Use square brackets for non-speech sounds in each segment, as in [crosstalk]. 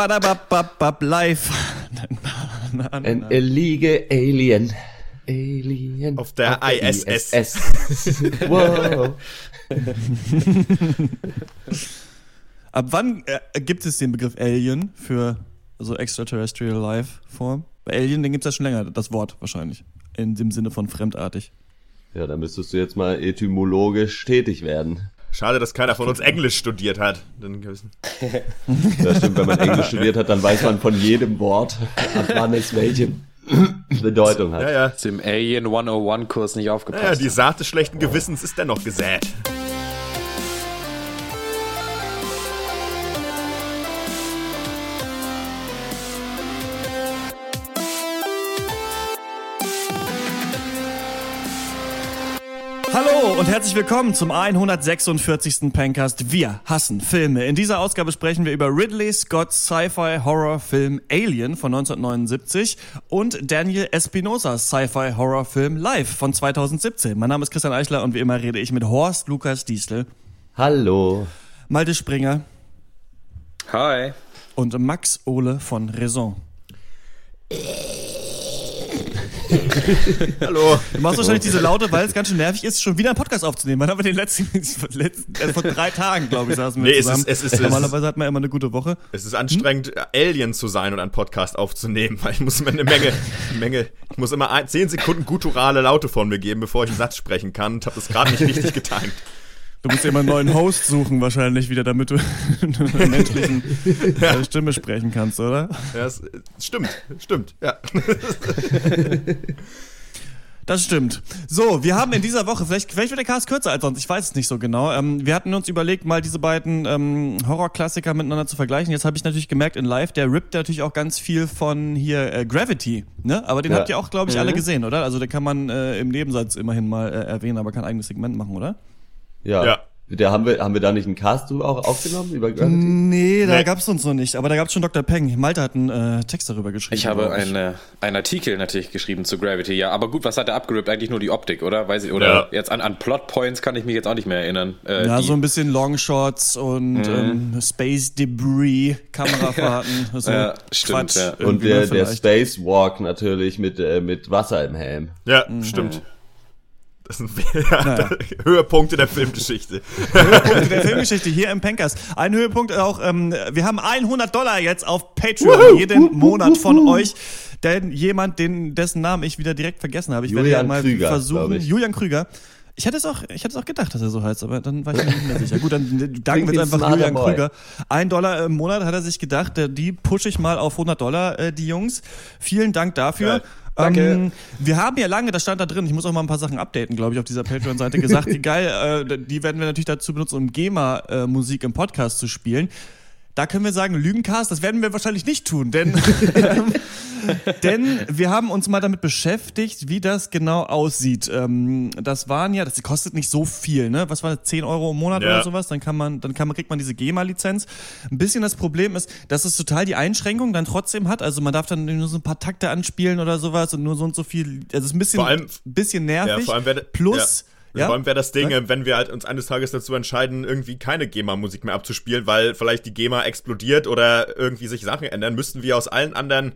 Badabababab live. Ein illegal Alien. Alien. Auf der ISS. wow. Ab wann äh, gibt es den Begriff Alien für so Extraterrestrial Life Form? Bei Alien, den gibt es ja schon länger, das Wort wahrscheinlich. In dem Sinne von fremdartig. Ja, da müsstest du jetzt mal etymologisch tätig werden. Schade, dass keiner von uns Englisch studiert hat. Dann [laughs] Ja, stimmt, wenn man Englisch studiert hat, dann weiß man von jedem Wort, ab wann es welche Bedeutung hat. ja, ja. Du im Alien 101 Kurs nicht aufgepasst? Ja, die Saat des schlechten Gewissens ist dennoch gesät. Und herzlich willkommen zum 146. Pencast. Wir hassen Filme. In dieser Ausgabe sprechen wir über Ridley Scott's Sci-Fi-Horror-Film Alien von 1979 und Daniel Espinosas Sci-Fi-Horror-Film Live von 2017. Mein Name ist Christian Eichler und wie immer rede ich mit Horst Lukas Diesel, Hallo. Malte Springer Hi. und Max Ole von Raison. [laughs] [laughs] Hallo. Du machst wahrscheinlich diese Laute, weil es ganz schön nervig ist, schon wieder einen Podcast aufzunehmen. Wann haben wir den letzten, [laughs] letzten äh, vor drei Tagen, glaube ich, saßen wir Nee, es zusammen. es ist- es ist- Normalerweise hat man immer eine gute Woche. Es ist anstrengend, Alien zu sein und einen Podcast aufzunehmen, weil ich muss immer eine Menge, Menge, ich muss immer zehn Sekunden gutturale Laute von mir geben, bevor ich einen Satz sprechen kann und habe das gerade nicht richtig getimt. Du musst dir immer einen neuen Host suchen wahrscheinlich wieder, damit du [laughs] in einer menschlichen [laughs] äh, Stimme sprechen kannst, oder? Ja, es, es stimmt, stimmt, ja. [laughs] Das stimmt. So, wir haben in dieser Woche, vielleicht, vielleicht wird der Cast kürzer als sonst, ich weiß es nicht so genau. Ähm, wir hatten uns überlegt, mal diese beiden ähm, Horrorklassiker miteinander zu vergleichen. Jetzt habe ich natürlich gemerkt, in Live, der rippt natürlich auch ganz viel von hier äh, Gravity, ne? Aber den Ja. habt ihr auch, glaube ich, alle gesehen, oder? Also den kann man äh, im Nebensatz immerhin mal äh, erwähnen, aber kein eigenes Segment machen, oder? Ja. Ja. Der haben wir, haben wir da nicht einen Cast drüber auch aufgenommen über Gravity? Nee, da Nee. gab's uns noch nicht. Aber da gab's schon Dr. Peng. Malte hat einen äh, Text darüber geschrieben. Ich habe einen, äh, einen Artikel natürlich geschrieben zu Gravity, ja. Aber gut, was hat er abgerippt? Eigentlich nur die Optik, oder? Weiß ich, oder Ja. jetzt an, an Plotpoints kann ich mich jetzt auch nicht mehr erinnern. Äh, Ja, die, so ein bisschen Longshots und ähm, Space Debris, Kamerafahrten, [laughs] so Ja, stimmt, ja. Und der, der. Spacewalk natürlich mit, äh, mit Wasser im Helm. Ja, stimmt. Das sind ja, [laughs] Höhepunkte der Filmgeschichte. Höhepunkte der Filmgeschichte hier im Pencast. Ein Höhepunkt auch, ähm, wir haben 100 Dollar jetzt auf Patreon jeden Monat von euch. Denn jemand, den, dessen Namen ich wieder direkt vergessen habe, ich werde ja Julian mal Krüger, versuchen. Julian Krüger. Ich hätte es auch, ich hätte es auch gedacht, dass er so heißt, aber dann war ich mir nicht mehr sicher. Gut, dann danken wir jetzt ein einfach Julian. Krüger. Ein Dollar im Monat hat er sich gedacht, die pushe ich mal auf 100 Dollar, äh, die Jungs. Vielen Dank dafür. Geil. Danke. Ähm, wir haben ja lange, das stand da drin, ich muss auch mal ein paar Sachen updaten, glaube ich, auf dieser Patreon-Seite gesagt, [laughs] die geil, äh, die werden wir natürlich dazu benutzen, um GEMA-Musik im Podcast zu spielen. Da können wir sagen, Lügencast, das werden wir wahrscheinlich nicht tun, denn, [laughs] denn wir haben uns mal damit beschäftigt, wie das genau aussieht. Ähm, das waren ja, das kostet nicht so viel, ne? Was war das, 10 Euro im Monat Ja. oder sowas? Dann kann man, dann kann man, kriegt man diese GEMA-Lizenz. Ein bisschen das Problem ist, dass es total die Einschränkung dann trotzdem hat. Also man darf dann nur so ein paar Takte anspielen oder sowas und nur so und so viel. Also es ist ein bisschen, Vor allem- bisschen nervig. Ja, vor allem wäre Plus, ja. Ja, Vor allem wäre das Ding, Sag. äh, wenn wir halt uns eines Tages dazu entscheiden, irgendwie keine GEMA-Musik mehr abzuspielen, weil vielleicht die GEMA explodiert oder irgendwie sich Sachen ändern, müssten wir aus allen anderen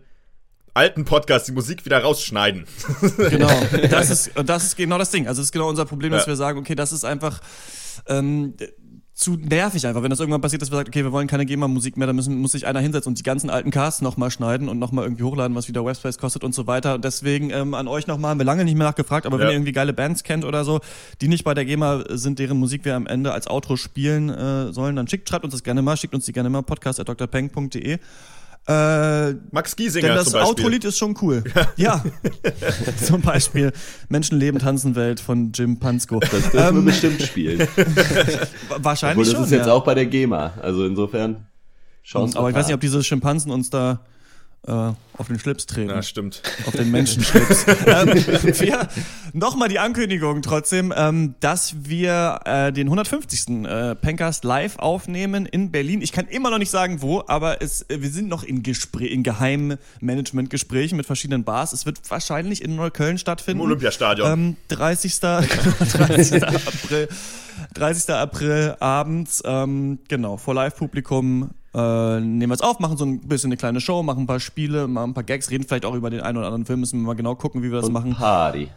alten Podcasts die Musik wieder rausschneiden. [laughs] Genau, [laughs] das ist, das ist genau das Ding. Also das ist genau unser Problem, dass Ja. wir sagen, okay, das ist einfach ähm, zu nervig einfach. Wenn das irgendwann passiert, dass wir sagen, okay, wir wollen keine GEMA-Musik mehr, dann müssen, muss sich einer hinsetzen und die ganzen alten Casts nochmal schneiden und nochmal irgendwie hochladen, was wieder Webspace kostet und so weiter. Und deswegen ähm, an euch nochmal, haben wir lange nicht mehr nachgefragt, aber wenn Ja. ihr irgendwie geile Bands kennt oder so, die nicht bei der GEMA sind, deren Musik wir am Ende als Outro spielen äh, sollen, dann schickt, schreibt uns das gerne mal, schickt uns die gerne mal, podcast.drpeng.de. Äh, Max Giesinger denn das. Outro-Lied ist schon cool. Ja. [laughs] Zum Beispiel Menschenleben, Tanzenwelt von Jim Pansko. Das dürfen wir bestimmt spielen. [laughs] Wa- Wahrscheinlich Obwohl, das schon. ist jetzt ja. auch bei der GEMA. Also insofern, schauen Aber ich weiß nicht, ob diese Schimpansen uns da äh, auf den Schlips treten. Ja, stimmt. auf den Menschenschlips. [laughs] ähm, wir, Nochmal die Ankündigung trotzdem, ähm, dass wir äh, den 150. Äh, Pencast live aufnehmen in Berlin. Ich kann immer noch nicht sagen, wo, aber es, äh, wir sind noch in, Gespräch, in geheimen Management-Gesprächen mit verschiedenen Bars. Es wird wahrscheinlich in Neukölln stattfinden. Im Olympiastadion. Ähm, 30. 30. [laughs] April. 30. April abends, ähm, genau, vor Live-Publikum. Äh, nehmen wir es auf, machen so ein bisschen eine kleine Show, machen ein paar Spiele, machen ein paar Gags, reden vielleicht auch über den einen oder anderen Film, müssen wir mal genau gucken, wie wir das Und machen. Party.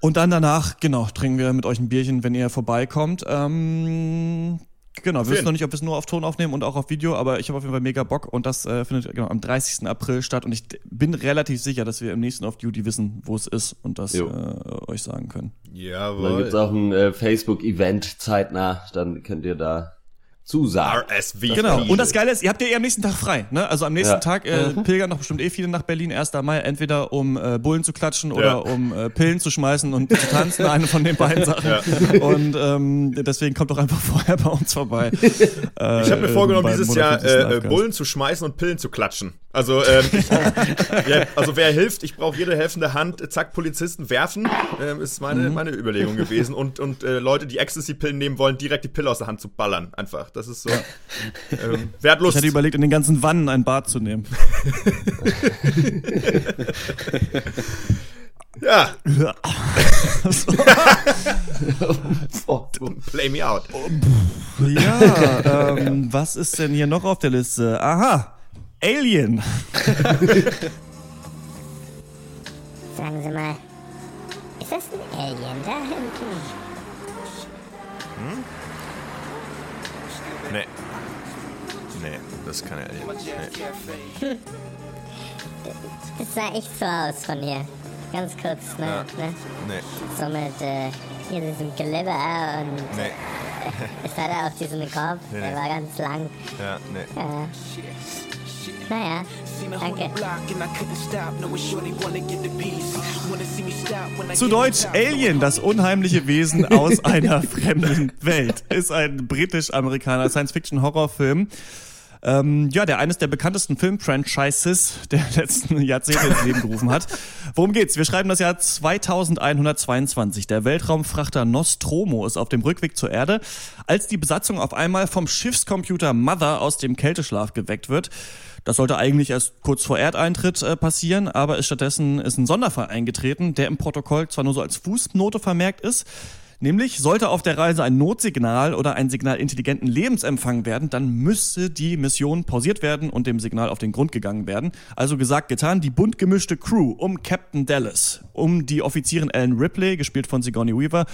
Und dann danach, genau, trinken wir mit euch ein Bierchen, wenn ihr vorbeikommt. Ähm, genau, wir wissen noch nicht, ob wir es nur auf Ton aufnehmen und auch auf Video, aber ich habe auf jeden Fall mega Bock und das äh, findet genau, am 30. April statt und ich bin relativ sicher, dass wir im nächsten Off Duty wissen, wo es ist und das äh, euch sagen können. Und dann Jawohl. gibt's auch ein äh, Facebook-Event zeitnah, dann könnt ihr da zusagen. RSV. Genau. Und das Geile ist, ihr habt ja eh am nächsten Tag frei. Ne? Also am nächsten Ja. Tag äh, pilgern doch bestimmt eh viele nach Berlin, 1. Mai, entweder um äh, Bullen zu klatschen oder Ja. um äh, Pillen zu schmeißen und zu tanzen, eine von den beiden Sachen. Und ähm, deswegen kommt doch einfach [laughs] vorher bei uns vorbei. Ich habe mir vorgenommen, dieses Jahr 150. äh, äh. Bullen zu schmeißen und Pillen zu klatschen. Also, ähm, [laughs] ja, also wer hilft, ich brauche jede helfende Hand, äh, zack, Polizisten werfen, ähm, ist meine, Mhm. meine Überlegung gewesen. Und, und äh, Leute, die Ecstasy-Pillen nehmen wollen, direkt die Pille aus der Hand zu ballern. Einfach. Das ist so. Ähm, wer hat Ich hatte überlegt, in den ganzen Wannen ein Bad zu nehmen. [laughs] Ja, Oh, [laughs] play me out. ja, ähm, was ist denn hier noch auf der Liste? Aha, Alien. [laughs] Sagen Sie mal, ist das ein Alien da hinten? Nee. Nee, das kann er nicht. Nee. Das sah echt so aus von hier. Ganz kurz, ne? ne? Nee, So mit äh, hier diesem Glibber und nee, [laughs] es hatte auch diesen Kopf, Nee, der nee. war ganz lang. ja, nee. Äh, naja, danke. Zu Deutsch Alien, das unheimliche Wesen aus [laughs] einer fremden Welt. Ist ein britisch-amerikaner Science-Fiction-Horrorfilm. Ähm, ja, der eines der bekanntesten Film-Franchises der [laughs] letzten Jahrzehnte ins Leben gerufen hat. Worum geht's? Wir schreiben das Jahr 2122. Der Weltraumfrachter Nostromo ist auf dem Rückweg zur Erde, als die Besatzung auf einmal vom Schiffscomputer Mother aus dem Kälteschlaf geweckt wird. Das sollte eigentlich erst kurz vor Erdeintritt äh, passieren, aber ist stattdessen ist ein Sonderfall eingetreten, der im Protokoll zwar nur so als Fußnote vermerkt ist, Nämlich, sollte auf der Reise ein Notsignal oder ein Signal intelligenten Lebens empfangen werden, dann müsste die Mission pausiert werden und dem Signal auf den Grund gegangen werden. Also gesagt, getan, die bunt gemischte Crew um Captain Dallas, um die Offizierin Ellen Ripley, gespielt von Sigourney Weaver,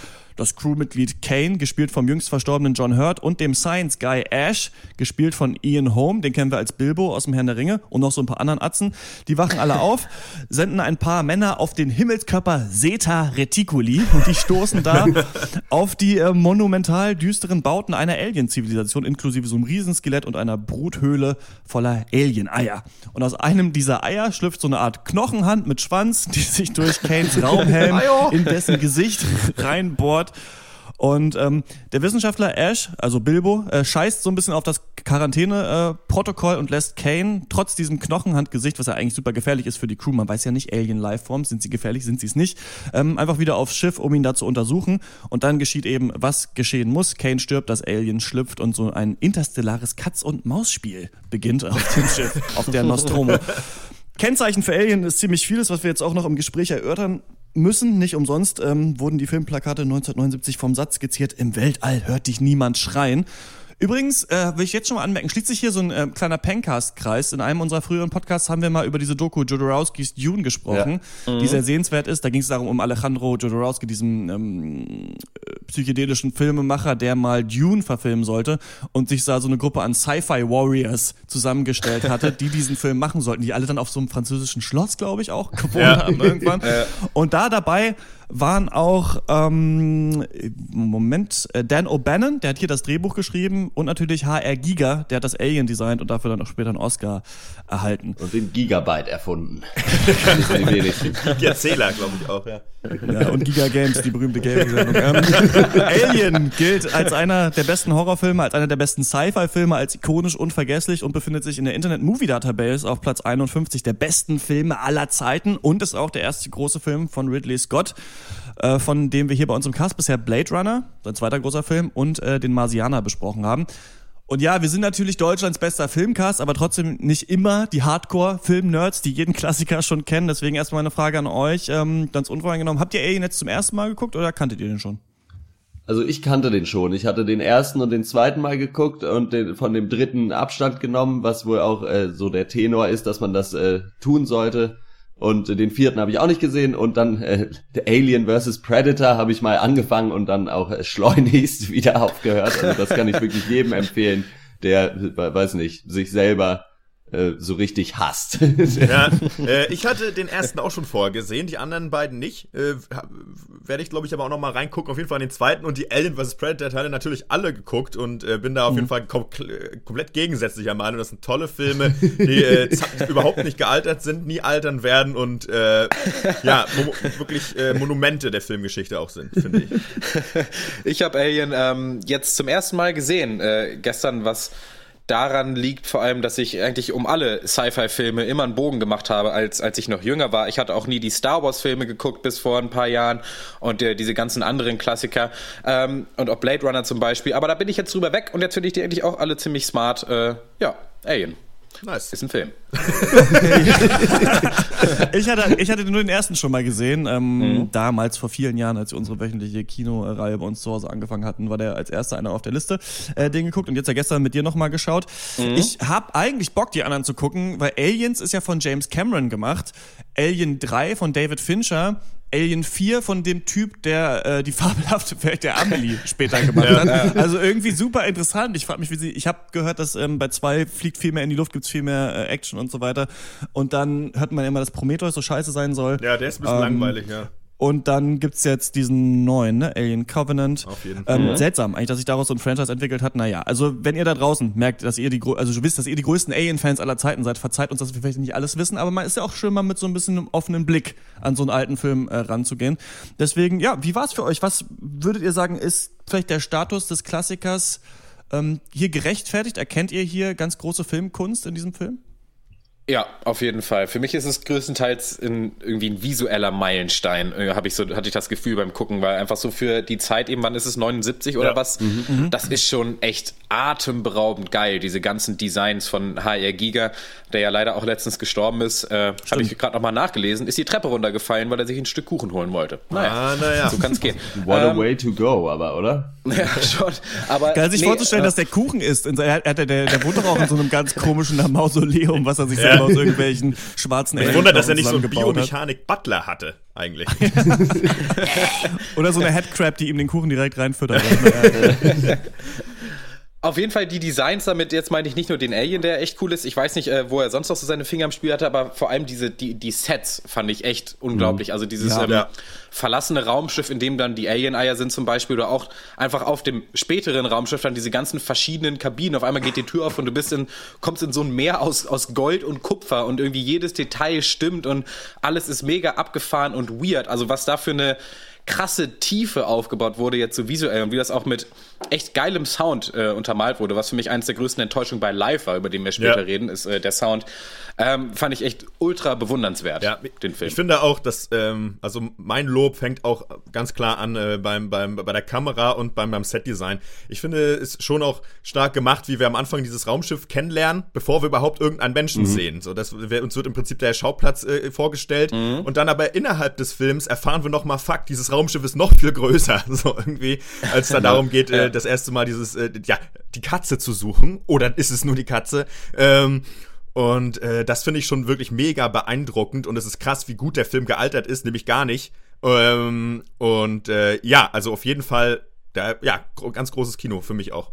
das Crewmitglied Kane, gespielt vom jüngst verstorbenen John Hurt und dem Science Guy Ash, gespielt von Ian Holm, den kennen wir als Bilbo aus dem Herrn der Ringe und noch so ein paar anderen Atzen. Die wachen alle auf, [laughs] senden ein paar Männer auf den Himmelskörper Zeta Reticuli und die stoßen da [laughs] auf die äh, monumental düsteren Bauten einer Alien-Zivilisation, inklusive so einem Riesenskelett und einer Bruthöhle voller Alien-Eier. Und aus einem dieser Eier schlüpft so eine Art Knochenhand mit Schwanz, die sich durch Kanes [laughs] Raumhelm in dessen Gesicht reinbohrt. Und ähm, der Wissenschaftler Ash, also Bilbo, äh, scheißt so ein bisschen auf das Quarantäne-Protokoll und lässt Kane trotz diesem Knochenhandgesicht, was ja eigentlich super gefährlich ist für die Crew, man weiß ja nicht, Alien-Lifeforms, sind sie gefährlich, sind sie es nicht, ähm, einfach wieder aufs Schiff, um ihn da zu untersuchen. Und dann geschieht eben, was geschehen muss. Kane stirbt, das Alien schlüpft und so ein interstellares Katz-und-Maus-Spiel beginnt auf dem [laughs] Schiff, auf der Nostromo. Kennzeichen für Alien ist ziemlich vieles, was wir jetzt auch noch im Gespräch erörtern müssen. Nicht umsonst ähm, wurden die Filmplakate 1979 vom Satz skizziert, im Weltall hört dich niemand schreien. Übrigens, äh, will ich jetzt schon mal anmerken, schließt sich hier so ein äh, kleiner Pencast-Kreis. In einem unserer früheren Podcasts haben wir mal über diese Doku Jodorowskis Dune gesprochen, die sehr sehenswert ist. Da ging es darum, um Alejandro Jodorowsky, diesen ähm, äh, psychedelischen Filmemacher, der mal Dune verfilmen sollte und sich da so eine Gruppe an Sci-Fi-Warriors zusammengestellt hatte, die [laughs] diesen Film machen sollten, die alle dann auf so einem französischen Schloss, glaube ich, auch gewohnt Ja. haben irgendwann. [laughs] Und da dabei waren auch, ähm, Moment, äh, Dan O'Bannon, der hat hier das Drehbuch geschrieben und natürlich HR Giga, der hat das Alien designt und dafür dann auch später einen Oscar erhalten. Und den Gigabyte erfunden. [laughs] Erzähler, glaube ich auch, ja. Ja, und Giga Games, die berühmte Gaming-Sendung. Ähm, Alien gilt als einer der besten Horrorfilme, als einer der besten Sci-Fi-Filme, als ikonisch unvergesslich und befindet sich in der Internet Movie Database auf Platz 51 der besten Filme aller Zeiten und ist auch der erste große Film von Ridley Scott, äh, von dem wir hier bei uns im Cast bisher Blade Runner, sein zweiter großer Film, und äh, den Marsianer besprochen haben. Und ja, wir sind natürlich Deutschlands bester Filmcast, aber trotzdem nicht immer die Hardcore-Film-Nerds, die jeden Klassiker schon kennen. Deswegen erstmal eine Frage an euch, ähm, ganz unvoreingenommen. Habt ihr Alien jetzt zum ersten Mal geguckt oder kanntet ihr den schon? Also ich kannte den schon. Ich hatte den ersten und den zweiten Mal geguckt und den, von dem dritten Abstand genommen, was wohl auch äh, so der Tenor ist, dass man das äh, tun sollte. Und den vierten habe ich auch nicht gesehen. Und dann äh, Alien vs. Predator habe ich mal angefangen und dann auch äh, schleunigst [laughs] wieder aufgehört. Also das kann ich wirklich jedem empfehlen, der, weiß nicht, sich selber äh, so richtig hasst. ja, äh, ich hatte den ersten auch schon vorher gesehen, die anderen beiden nicht. Äh, Werde ich, glaube ich, aber auch noch mal reingucken. Auf jeden Fall den zweiten und die Alien vs. Predator-Teile natürlich alle geguckt und äh, bin da auf jeden mhm. Fall kom komplett gegensätzlicher Meinung. Das sind tolle Filme, die äh, [laughs] überhaupt nicht gealtert sind, nie altern werden und äh, ja, wirklich äh, Monumente der Filmgeschichte auch sind, finde ich. [laughs] Ich habe Alien ähm, jetzt zum ersten Mal gesehen. Äh, gestern was daran liegt vor allem, dass ich eigentlich um alle Sci-Fi-Filme immer einen Bogen gemacht habe, als, als ich noch jünger war. Ich hatte auch nie die Star Wars-Filme geguckt bis vor ein paar Jahren und äh, diese ganzen anderen Klassiker ähm, und auch Blade Runner zum Beispiel. Aber da bin ich jetzt drüber weg und jetzt finde ich die eigentlich auch alle ziemlich smart. Äh, ja, Alien. Nice. Ist ein Film. [laughs] ich, hatte, ich hatte nur den ersten schon mal gesehen. Ähm, mhm. Damals, vor vielen Jahren, als wir unsere wöchentliche Kinoreihe bei uns zu Hause angefangen hatten, war der als erster einer auf der Liste. Äh, den geguckt und jetzt ja gestern mit dir nochmal geschaut. Mhm. Ich habe eigentlich Bock, die anderen zu gucken, weil Aliens ist ja von James Cameron gemacht. Alien 3 von David Fincher Alien 4 von dem Typ, der äh, die [laughs] fabelhafte Welt der Amelie [laughs] später gemacht hat. Also irgendwie super interessant. Ich frage mich, wie sie. Ich habe gehört, dass ähm, bei zwei fliegt viel mehr in die Luft, gibt's viel mehr äh, Action und so weiter. Und dann hört man immer, dass Prometheus so scheiße sein soll. Ja, der ist ein bisschen ähm, langweilig, ja. Und dann gibt's jetzt diesen neuen, ne? Alien Covenant. Auf jeden Fall. Ähm, seltsam eigentlich, dass sich daraus so ein Franchise entwickelt hat. Naja, also wenn ihr da draußen merkt, dass ihr die, also wisst, dass ihr die größten Alien-Fans aller Zeiten seid, verzeiht uns, dass wir vielleicht nicht alles wissen, aber man ist ja auch schön, mal mit so ein bisschen einem offenen Blick an so einen alten Film äh, ranzugehen. Deswegen, ja, wie war's für euch? Was würdet ihr sagen, ist vielleicht der Status des Klassikers ähm, hier gerechtfertigt? Erkennt ihr hier ganz große Filmkunst in diesem Film? Ja, auf jeden Fall. Für mich ist es größtenteils in, irgendwie ein visueller Meilenstein, äh, habe ich so, hatte ich das Gefühl beim Gucken, weil einfach so für die Zeit eben, wann ist es 79 oder ja. was? Mhm. mhm. Das ist schon echt atemberaubend geil. Diese ganzen Designs von HR Giga, der ja leider auch letztens gestorben ist, äh, habe ich gerade nochmal nachgelesen, ist die Treppe runtergefallen, weil er sich ein Stück Kuchen holen wollte. Naja, ah, naja. so kann es gehen. What ähm, a way to go, aber oder? Ja, [laughs] schon. Aber Geil, sich nee, vorzustellen, äh, dass der Kuchen ist. Er, er, der, der wohnt doch auch in so einem ganz komischen [laughs] Mausoleum, was er sich ja. selber aus irgendwelchen schwarzen Ich wundere, dass er nicht so einen Biomechanik-Butler hatte, eigentlich. [laughs] Oder so eine Headcrab, die ihm den Kuchen direkt reinfüttert. Auf jeden Fall die Designs damit, jetzt meine ich nicht nur den Alien, der echt cool ist. Ich weiß nicht, äh, wo er sonst noch so seine Finger im Spiel hatte, aber vor allem diese, die, die Sets fand ich echt unglaublich. Mhm. Also dieses ja, ähm, ja. verlassene Raumschiff, in dem dann die Alien-Eier sind zum Beispiel, oder auch einfach auf dem späteren Raumschiff dann diese ganzen verschiedenen Kabinen. Auf einmal geht die Tür auf und du bist in, kommst in so ein Meer aus, aus Gold und Kupfer und irgendwie jedes Detail stimmt und alles ist mega abgefahren und weird. Also was da für eine krasse Tiefe aufgebaut wurde, jetzt so visuell und wie das auch mit echt geilem Sound äh, untermalt wurde, was für mich eines der größten Enttäuschungen bei Live war, über den wir später ja. reden, ist äh, der Sound. Ähm, fand ich echt ultra bewundernswert, ja, den Film. Ich finde auch, dass, ähm, also mein Lob fängt auch ganz klar an äh, beim, beim, bei der Kamera und beim, beim Setdesign. Ich finde es schon auch stark gemacht, wie wir am Anfang dieses Raumschiff kennenlernen, bevor wir überhaupt irgendeinen Menschen mhm. sehen. So, das, wir, uns wird im Prinzip der Schauplatz äh, vorgestellt mhm. und dann aber innerhalb des Films erfahren wir nochmal, fuck, dieses Raumschiff ist noch viel größer, [laughs] so irgendwie, als es dann darum geht, äh, das erste Mal dieses, äh, ja, die Katze zu suchen. Oder ist es nur die Katze? Ähm, und äh, das finde ich schon wirklich mega beeindruckend und es ist krass, wie gut der Film gealtert ist, nämlich gar nicht. Ähm, und äh, ja, also auf jeden Fall, der, ja, ganz großes Kino für mich auch.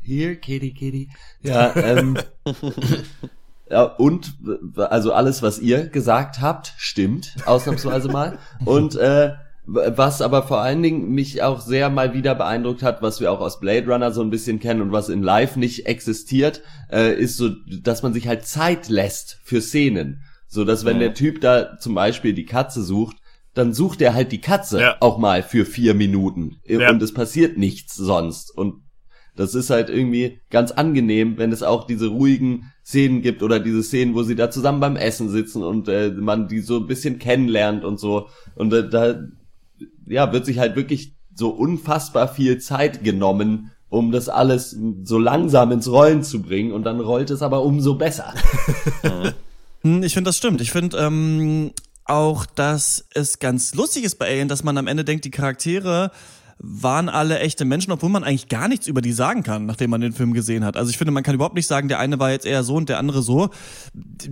Hier, Kitty, Kitty. Ja, ähm, [laughs] ja, und also alles, was ihr gesagt habt, stimmt, ausnahmsweise mal. Und äh, was aber vor allen Dingen mich auch sehr mal wieder beeindruckt hat, was wir auch aus Blade Runner so ein bisschen kennen und was in Live nicht existiert, äh, ist so, dass man sich halt Zeit lässt für Szenen. So dass wenn der Typ da zum Beispiel die Katze sucht, dann sucht er halt die Katze ja. auch mal für vier Minuten. Ja. Und es passiert nichts sonst. Und das ist halt irgendwie ganz angenehm, wenn es auch diese ruhigen Szenen gibt oder diese Szenen, wo sie da zusammen beim Essen sitzen und äh, man die so ein bisschen kennenlernt und so. Und äh, da ja, wird sich halt wirklich so unfassbar viel Zeit genommen, um das alles so langsam ins Rollen zu bringen und dann rollt es aber umso besser. [laughs] Hm, ich finde, das stimmt. Ich finde ähm, auch, dass es ganz lustig ist bei Alien, dass man am Ende denkt, die Charaktere waren alle echte Menschen, obwohl man eigentlich gar nichts über die sagen kann, nachdem man den Film gesehen hat. Also ich finde, man kann überhaupt nicht sagen, der eine war jetzt eher so und der andere so.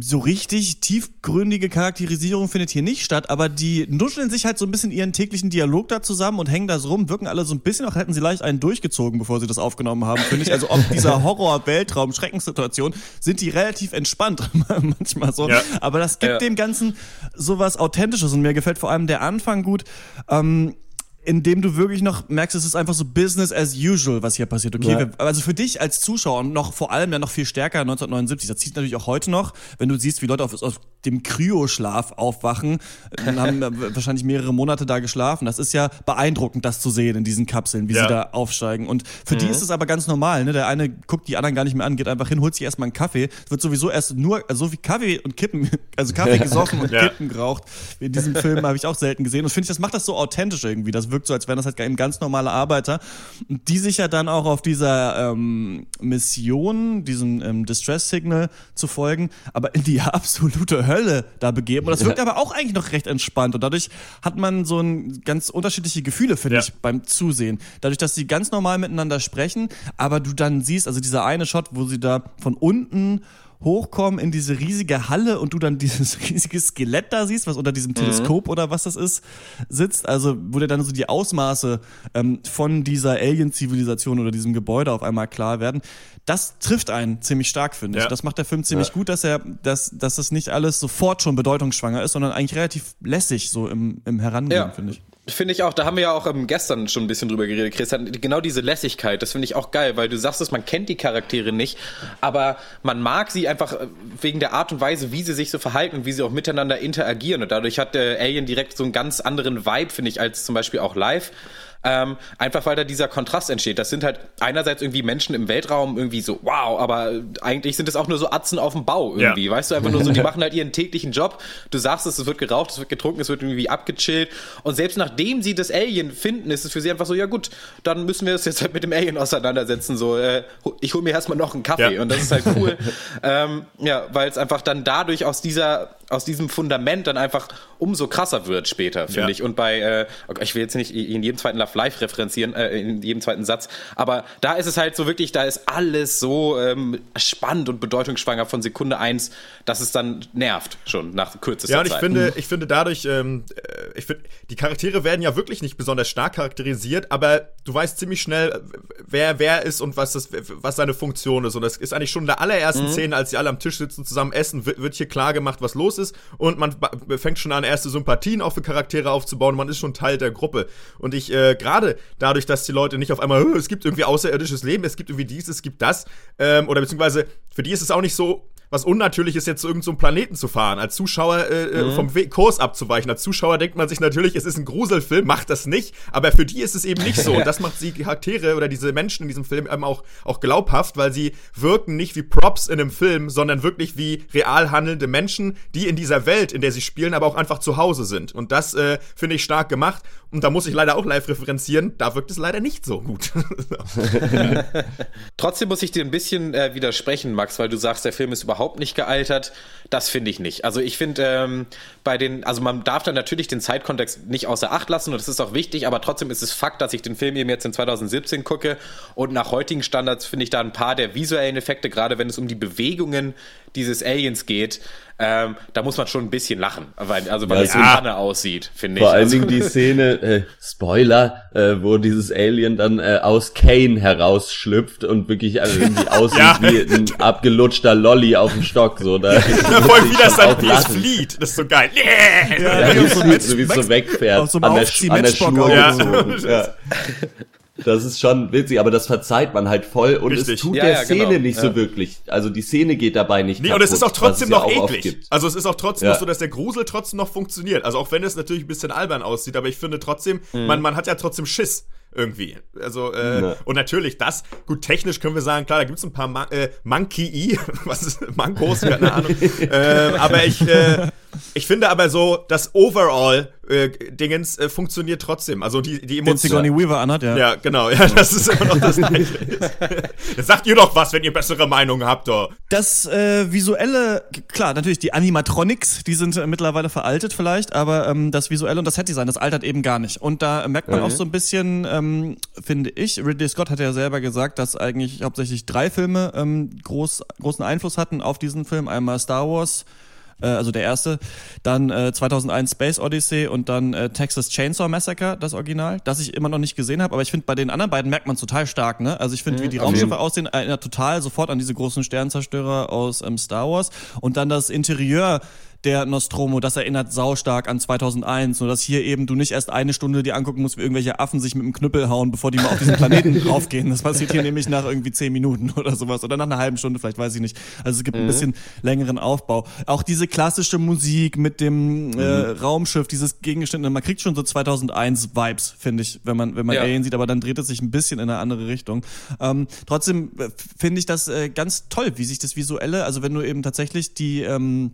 So richtig tiefgründige Charakterisierung findet hier nicht statt, aber die nuscheln sich halt so ein bisschen ihren täglichen Dialog da zusammen und hängen da so rum, wirken alle so ein bisschen, auch hätten sie leicht einen durchgezogen, bevor sie das aufgenommen haben, finde ich. Also ob [laughs] dieser Horror-Weltraum-Schreckenssituation sind die relativ entspannt [laughs] manchmal so. Ja. Aber das gibt ja. dem Ganzen sowas Authentisches und mir gefällt vor allem der Anfang gut. Ähm, in dem du wirklich noch merkst, es ist einfach so Business as usual, was hier passiert. Okay, ja. also für dich als Zuschauer und noch vor allem ja noch viel stärker 1979, das zieht natürlich auch heute noch, wenn du siehst, wie Leute auf, auf dem Kryoschlaf aufwachen, haben [laughs] wahrscheinlich mehrere Monate da geschlafen. Das ist ja beeindruckend, das zu sehen in diesen Kapseln, wie ja. sie da aufsteigen. Und für mhm. die ist es aber ganz normal. Ne? Der eine guckt die anderen gar nicht mehr an, geht einfach hin, holt sich erstmal einen Kaffee. Es wird sowieso erst nur also so viel Kaffee und Kippen, [laughs] also Kaffee gesoffen und ja. Kippen geraucht. In diesem Film habe ich auch selten gesehen. Und finde ich, das macht das so authentisch irgendwie. Das wirkt so, als wären das halt eben ganz normale Arbeiter, die sich ja dann auch auf dieser ähm, Mission, diesem ähm, Distress Signal zu folgen, aber in die [laughs] absolute Hölle da begeben. Und das wirkt aber auch eigentlich noch recht entspannt. Und dadurch hat man so ein ganz unterschiedliche Gefühle, finde ja. ich, beim Zusehen. Dadurch, dass sie ganz normal miteinander sprechen, aber du dann siehst, also dieser eine Shot, wo sie da von unten hochkommen in diese riesige Halle und du dann dieses [laughs] riesige Skelett da siehst, was unter diesem mhm. Teleskop mhm. oder was das ist, sitzt. Also wo dir dann so die Ausmaße ähm, von dieser Alien-Zivilisation oder diesem Gebäude auf einmal klar werden. Das trifft einen ziemlich stark, finde ich. Ja. Das macht der Film ziemlich ja. gut, dass er, dass, dass das nicht alles sofort schon bedeutungsschwanger ist, sondern eigentlich relativ lässig so im, im Herangehen, ja. finde ich. Finde ich auch, da haben wir ja auch ähm, gestern schon ein bisschen drüber geredet, Christian. Genau diese Lässigkeit, das finde ich auch geil, weil du sagst es, man kennt die Charaktere nicht, aber man mag sie einfach äh, wegen der Art und Weise, wie sie sich so verhalten und wie sie auch miteinander interagieren. Und dadurch hat der Alien direkt so einen ganz anderen Vibe, finde ich, als zum Beispiel auch live. Ähm, einfach weil da dieser Kontrast entsteht. Das sind halt einerseits irgendwie Menschen im Weltraum irgendwie so, wow, aber eigentlich sind es auch nur so Atzen auf dem Bau irgendwie. Ja. Weißt du, einfach nur so, die [laughs] machen halt ihren täglichen Job. Du sagst es, es wird geraucht, es wird getrunken, es wird irgendwie abgechillt. Und selbst nachdem sie das Alien finden, ist es für sie einfach so, ja gut, dann müssen wir es jetzt halt mit dem Alien auseinandersetzen. So, äh, ich hole mir erstmal noch einen Kaffee. Ja. Und das ist halt cool. [laughs] ähm, ja, weil es einfach dann dadurch aus dieser aus diesem Fundament dann einfach umso krasser wird später, finde ja. ich. Und bei, äh, ich will jetzt nicht in jedem zweiten Love Live referenzieren, äh, in jedem zweiten Satz, aber da ist es halt so wirklich, da ist alles so ähm, spannend und bedeutungsschwanger von Sekunde eins, dass es dann nervt schon nach kürzester Zeit. Ja, und ich Zeit. finde, ich finde dadurch, ähm, äh, ich finde, die Charaktere werden ja wirklich nicht besonders stark charakterisiert, aber du weißt ziemlich schnell, wer wer ist und was das, was seine Funktion ist. Und das ist eigentlich schon in der allerersten mhm. Szene, als sie alle am Tisch sitzen, zusammen essen, wird, wird hier klar gemacht, was los ist. Und man fängt schon an, erste Sympathien auch für Charaktere aufzubauen. Man ist schon Teil der Gruppe. Und ich, äh, gerade dadurch, dass die Leute nicht auf einmal, es gibt irgendwie außerirdisches Leben, es gibt irgendwie dies, es gibt das, ähm, oder beziehungsweise für die ist es auch nicht so was unnatürlich ist, jetzt zu irgendeinem so Planeten zu fahren, als Zuschauer äh, äh, mhm. vom We Kurs abzuweichen. Als Zuschauer denkt man sich natürlich, es ist ein Gruselfilm, macht das nicht, aber für die ist es eben nicht so. [laughs] Und das macht die Charaktere oder diese Menschen in diesem Film eben auch, auch glaubhaft, weil sie wirken nicht wie Props in einem Film, sondern wirklich wie real handelnde Menschen, die in dieser Welt, in der sie spielen, aber auch einfach zu Hause sind. Und das äh, finde ich stark gemacht. Und da muss ich leider auch live referenzieren, da wirkt es leider nicht so gut. [laughs] [laughs] Trotzdem muss ich dir ein bisschen äh, widersprechen, Max, weil du sagst, der Film ist überhaupt überhaupt nicht gealtert. Das finde ich nicht. Also ich finde ähm, bei den, also man darf da natürlich den Zeitkontext nicht außer Acht lassen und das ist auch wichtig, aber trotzdem ist es Fakt, dass ich den Film eben jetzt in 2017 gucke und nach heutigen Standards finde ich da ein paar der visuellen Effekte, gerade wenn es um die Bewegungen dieses Aliens geht, ähm, da muss man schon ein bisschen lachen, weil, also weil ja, es so Panne aussieht, finde ich. Vor allen also, Dingen die [laughs] Szene, äh, Spoiler, äh, wo dieses Alien dann äh, aus Kane herausschlüpft und wirklich also irgendwie [laughs] aussieht ja. wie ein abgelutschter Lolly auf dem Stock. So, da [laughs] Voll wie das dann wie es flieht. Das ist so geil. Yeah. Ja, ja, wie, so, so wie es so wegfährt. So an, der, an der Schnur. Ja. Das ist schon witzig, aber das verzeiht man halt voll und Richtig. es tut ja, der ja, Szene genau. nicht so wirklich. Also die Szene geht dabei nicht Nee, kaputt, und es ist auch trotzdem noch ja eklig. Also es ist auch trotzdem noch so, dass der Grusel trotzdem noch funktioniert. Also auch wenn es natürlich ein bisschen albern aussieht, aber ich finde trotzdem, mhm. man, man hat ja trotzdem Schiss irgendwie. Also, äh, ne. und natürlich das, gut, technisch können wir sagen, klar, da gibt's ein paar Mon äh, Monkey-E, [laughs] was ist Mankos, keine Ahnung. [laughs] äh, aber ich, äh, Ich finde aber so, das Overall-Dingens äh, äh, funktioniert trotzdem. Also die, die Emotionen. Den Sigourney Weaver anhat, ja. Ja, genau. Ja, das ist immer noch das Gleiche. [laughs] sagt ihr doch was, wenn ihr bessere Meinungen habt, doch. Das äh, visuelle, klar, natürlich die Animatronics, die sind äh, mittlerweile veraltet vielleicht, aber ähm, das visuelle und das Set-Design, das altert eben gar nicht. Und da merkt man okay. auch so ein bisschen, ähm, finde ich, Ridley Scott hat ja selber gesagt, dass eigentlich hauptsächlich drei Filme ähm, groß, großen Einfluss hatten auf diesen Film. Einmal Star Wars, äh, also der erste. Dann äh, 2001 Space Odyssey und dann äh, Texas Chainsaw Massacre, das Original, das ich immer noch nicht gesehen habe. Aber ich finde, bei den anderen beiden merkt man total stark. Ne? Also ich finde, mhm, wie die Raumschiffe aussehen, erinnert total sofort an diese großen Sternzerstörer aus ähm, Star Wars. Und dann das Interieur der Nostromo, das erinnert saustark an 2001, nur dass hier eben du nicht erst eine Stunde dir angucken musst, wie irgendwelche Affen sich mit dem Knüppel hauen, bevor die mal auf diesen Planeten [laughs] draufgehen. Das passiert hier nämlich nach irgendwie zehn Minuten oder sowas oder nach einer halben Stunde, vielleicht weiß ich nicht. Also es gibt mhm. ein bisschen längeren Aufbau. Auch diese klassische Musik mit dem äh, mhm. äh, Raumschiff, dieses Gegenstände, man kriegt schon so 2001 Vibes, finde ich, wenn man wenn man ja. Alien sieht, aber dann dreht es sich ein bisschen in eine andere Richtung. Ähm, trotzdem äh, finde ich das äh, ganz toll, wie sich das visuelle, also wenn du eben tatsächlich die ähm,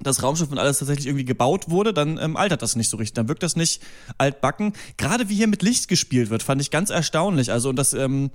das Raumschiff und alles tatsächlich irgendwie gebaut wurde, dann ähm, altert das nicht so richtig. Dann wirkt das nicht altbacken. Gerade wie hier mit Licht gespielt wird, fand ich ganz erstaunlich. Also und das ähm,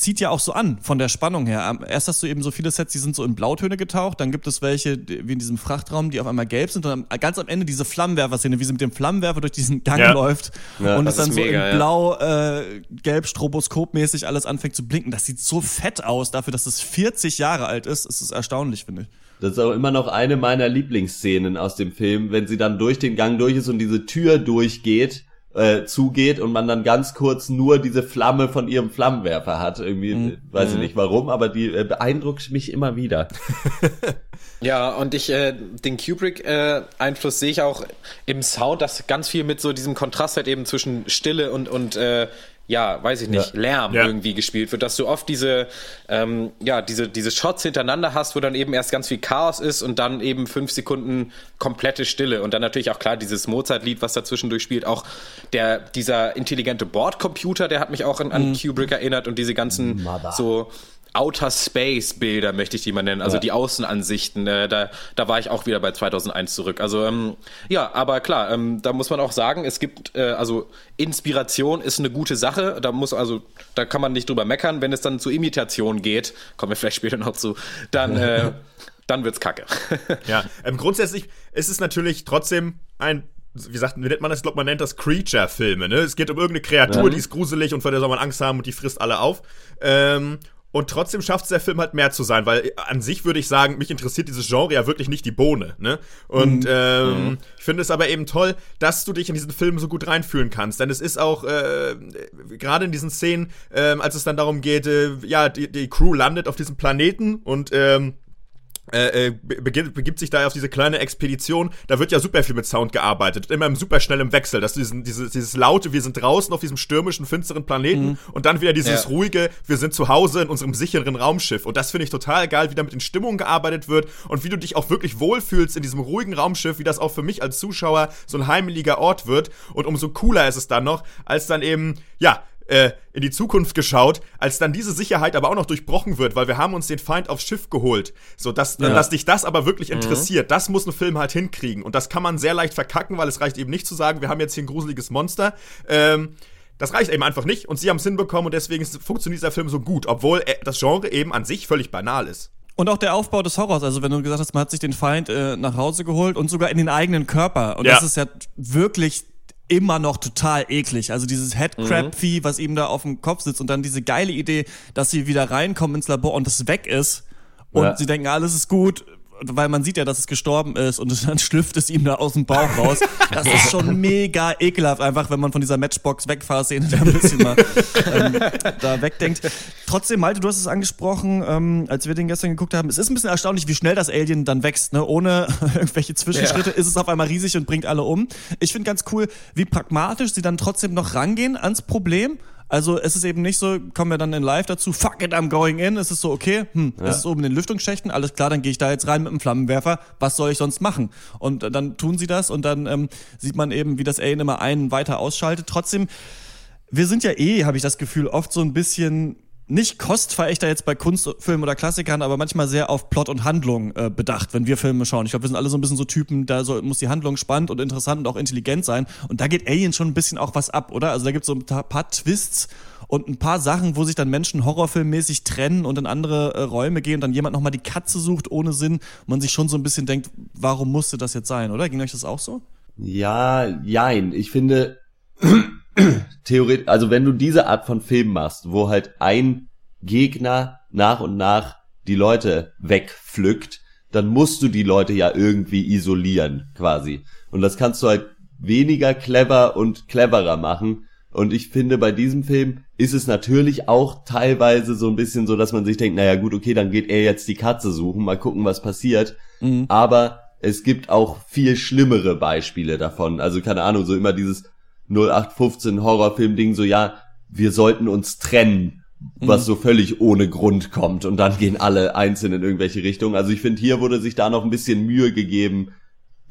zieht ja auch so an von der Spannung her. Erst hast du eben so viele Sets, die sind so in Blautöne getaucht, dann gibt es welche, wie in diesem Frachtraum, die auf einmal gelb sind und dann ganz am Ende diese Flammenwerfer-Szene, wie sie mit dem Flammenwerfer durch diesen Gang ja. läuft ja, und es dann so mega, in blau, äh, gelb, stroboskopmäßig alles anfängt zu blinken. Das sieht so fett aus dafür, dass es 40 Jahre alt ist. Es ist erstaunlich, finde ich. Das ist auch immer noch eine meiner Lieblingsszenen aus dem Film, wenn sie dann durch den Gang durch ist und diese Tür durchgeht, äh, zugeht und man dann ganz kurz nur diese Flamme von ihrem Flammenwerfer hat. Irgendwie, mhm. weiß ich mhm. nicht warum, aber die äh, beeindruckt mich immer wieder. [laughs] ja, und ich, äh, den Kubrick-Einfluss äh, sehe ich auch im Sound, dass ganz viel mit so diesem Kontrast halt eben zwischen Stille und, und äh, ja, weiß ich nicht, ja. Lärm ja. irgendwie gespielt wird, dass du oft diese, ähm, ja, diese, diese Shots hintereinander hast, wo dann eben erst ganz viel Chaos ist und dann eben fünf Sekunden komplette Stille und dann natürlich auch klar dieses Mozart-Lied, was dazwischendurch spielt, auch der, dieser intelligente Bordcomputer, der hat mich auch an, an mhm. Kubrick erinnert und diese ganzen Mother. so Outer Space Bilder möchte ich die mal nennen, also ja. die Außenansichten. Äh, da, da war ich auch wieder bei 2001 zurück. Also ähm, ja, aber klar, ähm, da muss man auch sagen, es gibt äh, also Inspiration ist eine gute Sache. Da muss also da kann man nicht drüber meckern. Wenn es dann zu Imitation geht, kommen wir vielleicht später noch zu, dann äh, [laughs] dann wird's kacke. ja, ähm, grundsätzlich ist es natürlich trotzdem ein wie sagt, wie nennt man das? Ich glaube, man nennt das Creature-Filme, ne? Es geht um irgendeine Kreatur, ja. die ist gruselig und vor der soll man Angst haben und die frisst alle auf. Ähm, und trotzdem schafft es der Film halt mehr zu sein, weil an sich würde ich sagen, mich interessiert dieses Genre ja wirklich nicht die Bohne. Ne? Und mhm. ähm, mhm. ich finde es aber eben toll, dass du dich in diesen Film so gut reinfühlen kannst. Denn es ist auch, äh, gerade in diesen Szenen, äh, als es dann darum geht, äh, ja, die, die Crew landet auf diesem Planeten und ähm, äh, äh begibt, begibt sich da auf diese kleine Expedition. Da wird ja super viel mit Sound gearbeitet, immer im super schnellen Wechsel. Dass diesen, dieses, dieses laute, wir sind draußen auf diesem stürmischen, finsteren Planeten mhm. und dann wieder dieses ja. ruhige, wir sind zu Hause in unserem sicheren Raumschiff. Und das finde ich total geil, wie da mit den Stimmungen gearbeitet wird und wie du dich auch wirklich wohlfühlst in diesem ruhigen Raumschiff, wie das auch für mich als Zuschauer so ein heimeliger Ort wird. Und umso cooler ist es dann noch, als dann eben, ja, äh, in die Zukunft geschaut, als dann diese Sicherheit aber auch noch durchbrochen wird, weil wir haben uns den Feind aufs Schiff geholt. So, dass, ja. dass dich das aber wirklich mhm. interessiert, mhm. das muss ein Film halt hinkriegen. Und das kann man sehr leicht verkacken, weil es reicht eben nicht zu sagen, wir haben jetzt hier ein gruseliges Monster. Ähm, das reicht eben einfach nicht und sie haben es hinbekommen und deswegen funktioniert dieser Film so gut, obwohl das Genre eben an sich völlig banal ist. Und auch der Aufbau des Horrors, also wenn du gesagt hast, man hat sich den Feind äh, nach Hause geholt und sogar in den eigenen Körper. Und ja. das ist ja wirklich immer noch total eklig. Also dieses Headcrab-Vieh, was ihm da auf dem Kopf sitzt und dann diese geile Idee, dass sie wieder reinkommen ins Labor und es weg ist und ja. sie denken, alles ist gut, weil man sieht ja, dass es gestorben ist und [laughs] dann schlüpft es ihm da aus dem Bauch raus. Das ist schon [laughs] mega ekelhaft, einfach wenn man von dieser Matchbox wegfahrszene da ein bisschen mal ähm, da wegdenkt. Trotzdem, Malte, du hast es angesprochen, ähm, als wir den gestern geguckt haben. Es ist ein bisschen erstaunlich, wie schnell das Alien dann wächst. Ne? Ohne [laughs] irgendwelche Zwischenschritte ja. ist es auf einmal riesig und bringt alle um. Ich finde ganz cool, wie pragmatisch sie dann trotzdem noch rangehen ans Problem also es ist eben nicht so, kommen wir dann in Live dazu, fuck it, I'm going in. Es ist so, okay, hm, ja. es ist oben in den Lüftungsschächten, alles klar, dann gehe ich da jetzt rein mit dem Flammenwerfer. Was soll ich sonst machen? Und dann tun sie das und dann ähm, sieht man eben, wie das Alien immer einen weiter ausschaltet. Trotzdem, wir sind ja eh, habe ich das Gefühl, oft so ein bisschen nicht Kostverächter jetzt bei Kunstfilmen oder Klassikern, aber manchmal sehr auf Plot und Handlung äh, bedacht, wenn wir Filme schauen. Ich glaube, wir sind alle so ein bisschen so Typen, da so, muss die Handlung spannend und interessant und auch intelligent sein. Und da geht Alien schon ein bisschen auch was ab, oder? Also da gibt es so ein paar Twists und ein paar Sachen, wo sich dann Menschen horrorfilmmäßig trennen und in andere äh, Räume gehen und dann jemand nochmal die Katze sucht ohne Sinn. Und man sich schon so ein bisschen denkt, warum musste das jetzt sein, oder? Ging euch das auch so? Ja, jein. Ich finde, [clears throat] theoretisch, also wenn du diese Art von Film machst, wo halt ein Gegner nach und nach die Leute wegpflückt, dann musst du die Leute ja irgendwie isolieren, quasi. Und das kannst du halt weniger clever und cleverer machen. Und ich finde, bei diesem Film ist es natürlich auch teilweise so ein bisschen so, dass man sich denkt, naja gut, okay, dann geht er jetzt die Katze suchen, mal gucken, was passiert. Mhm. Aber es gibt auch viel schlimmere Beispiele davon. Also keine Ahnung, so immer dieses 0815 Horrorfilm-Ding, so ja, wir sollten uns trennen, was mhm. so völlig ohne Grund kommt und dann gehen alle einzeln in irgendwelche Richtungen. Also ich finde, hier wurde sich da noch ein bisschen Mühe gegeben,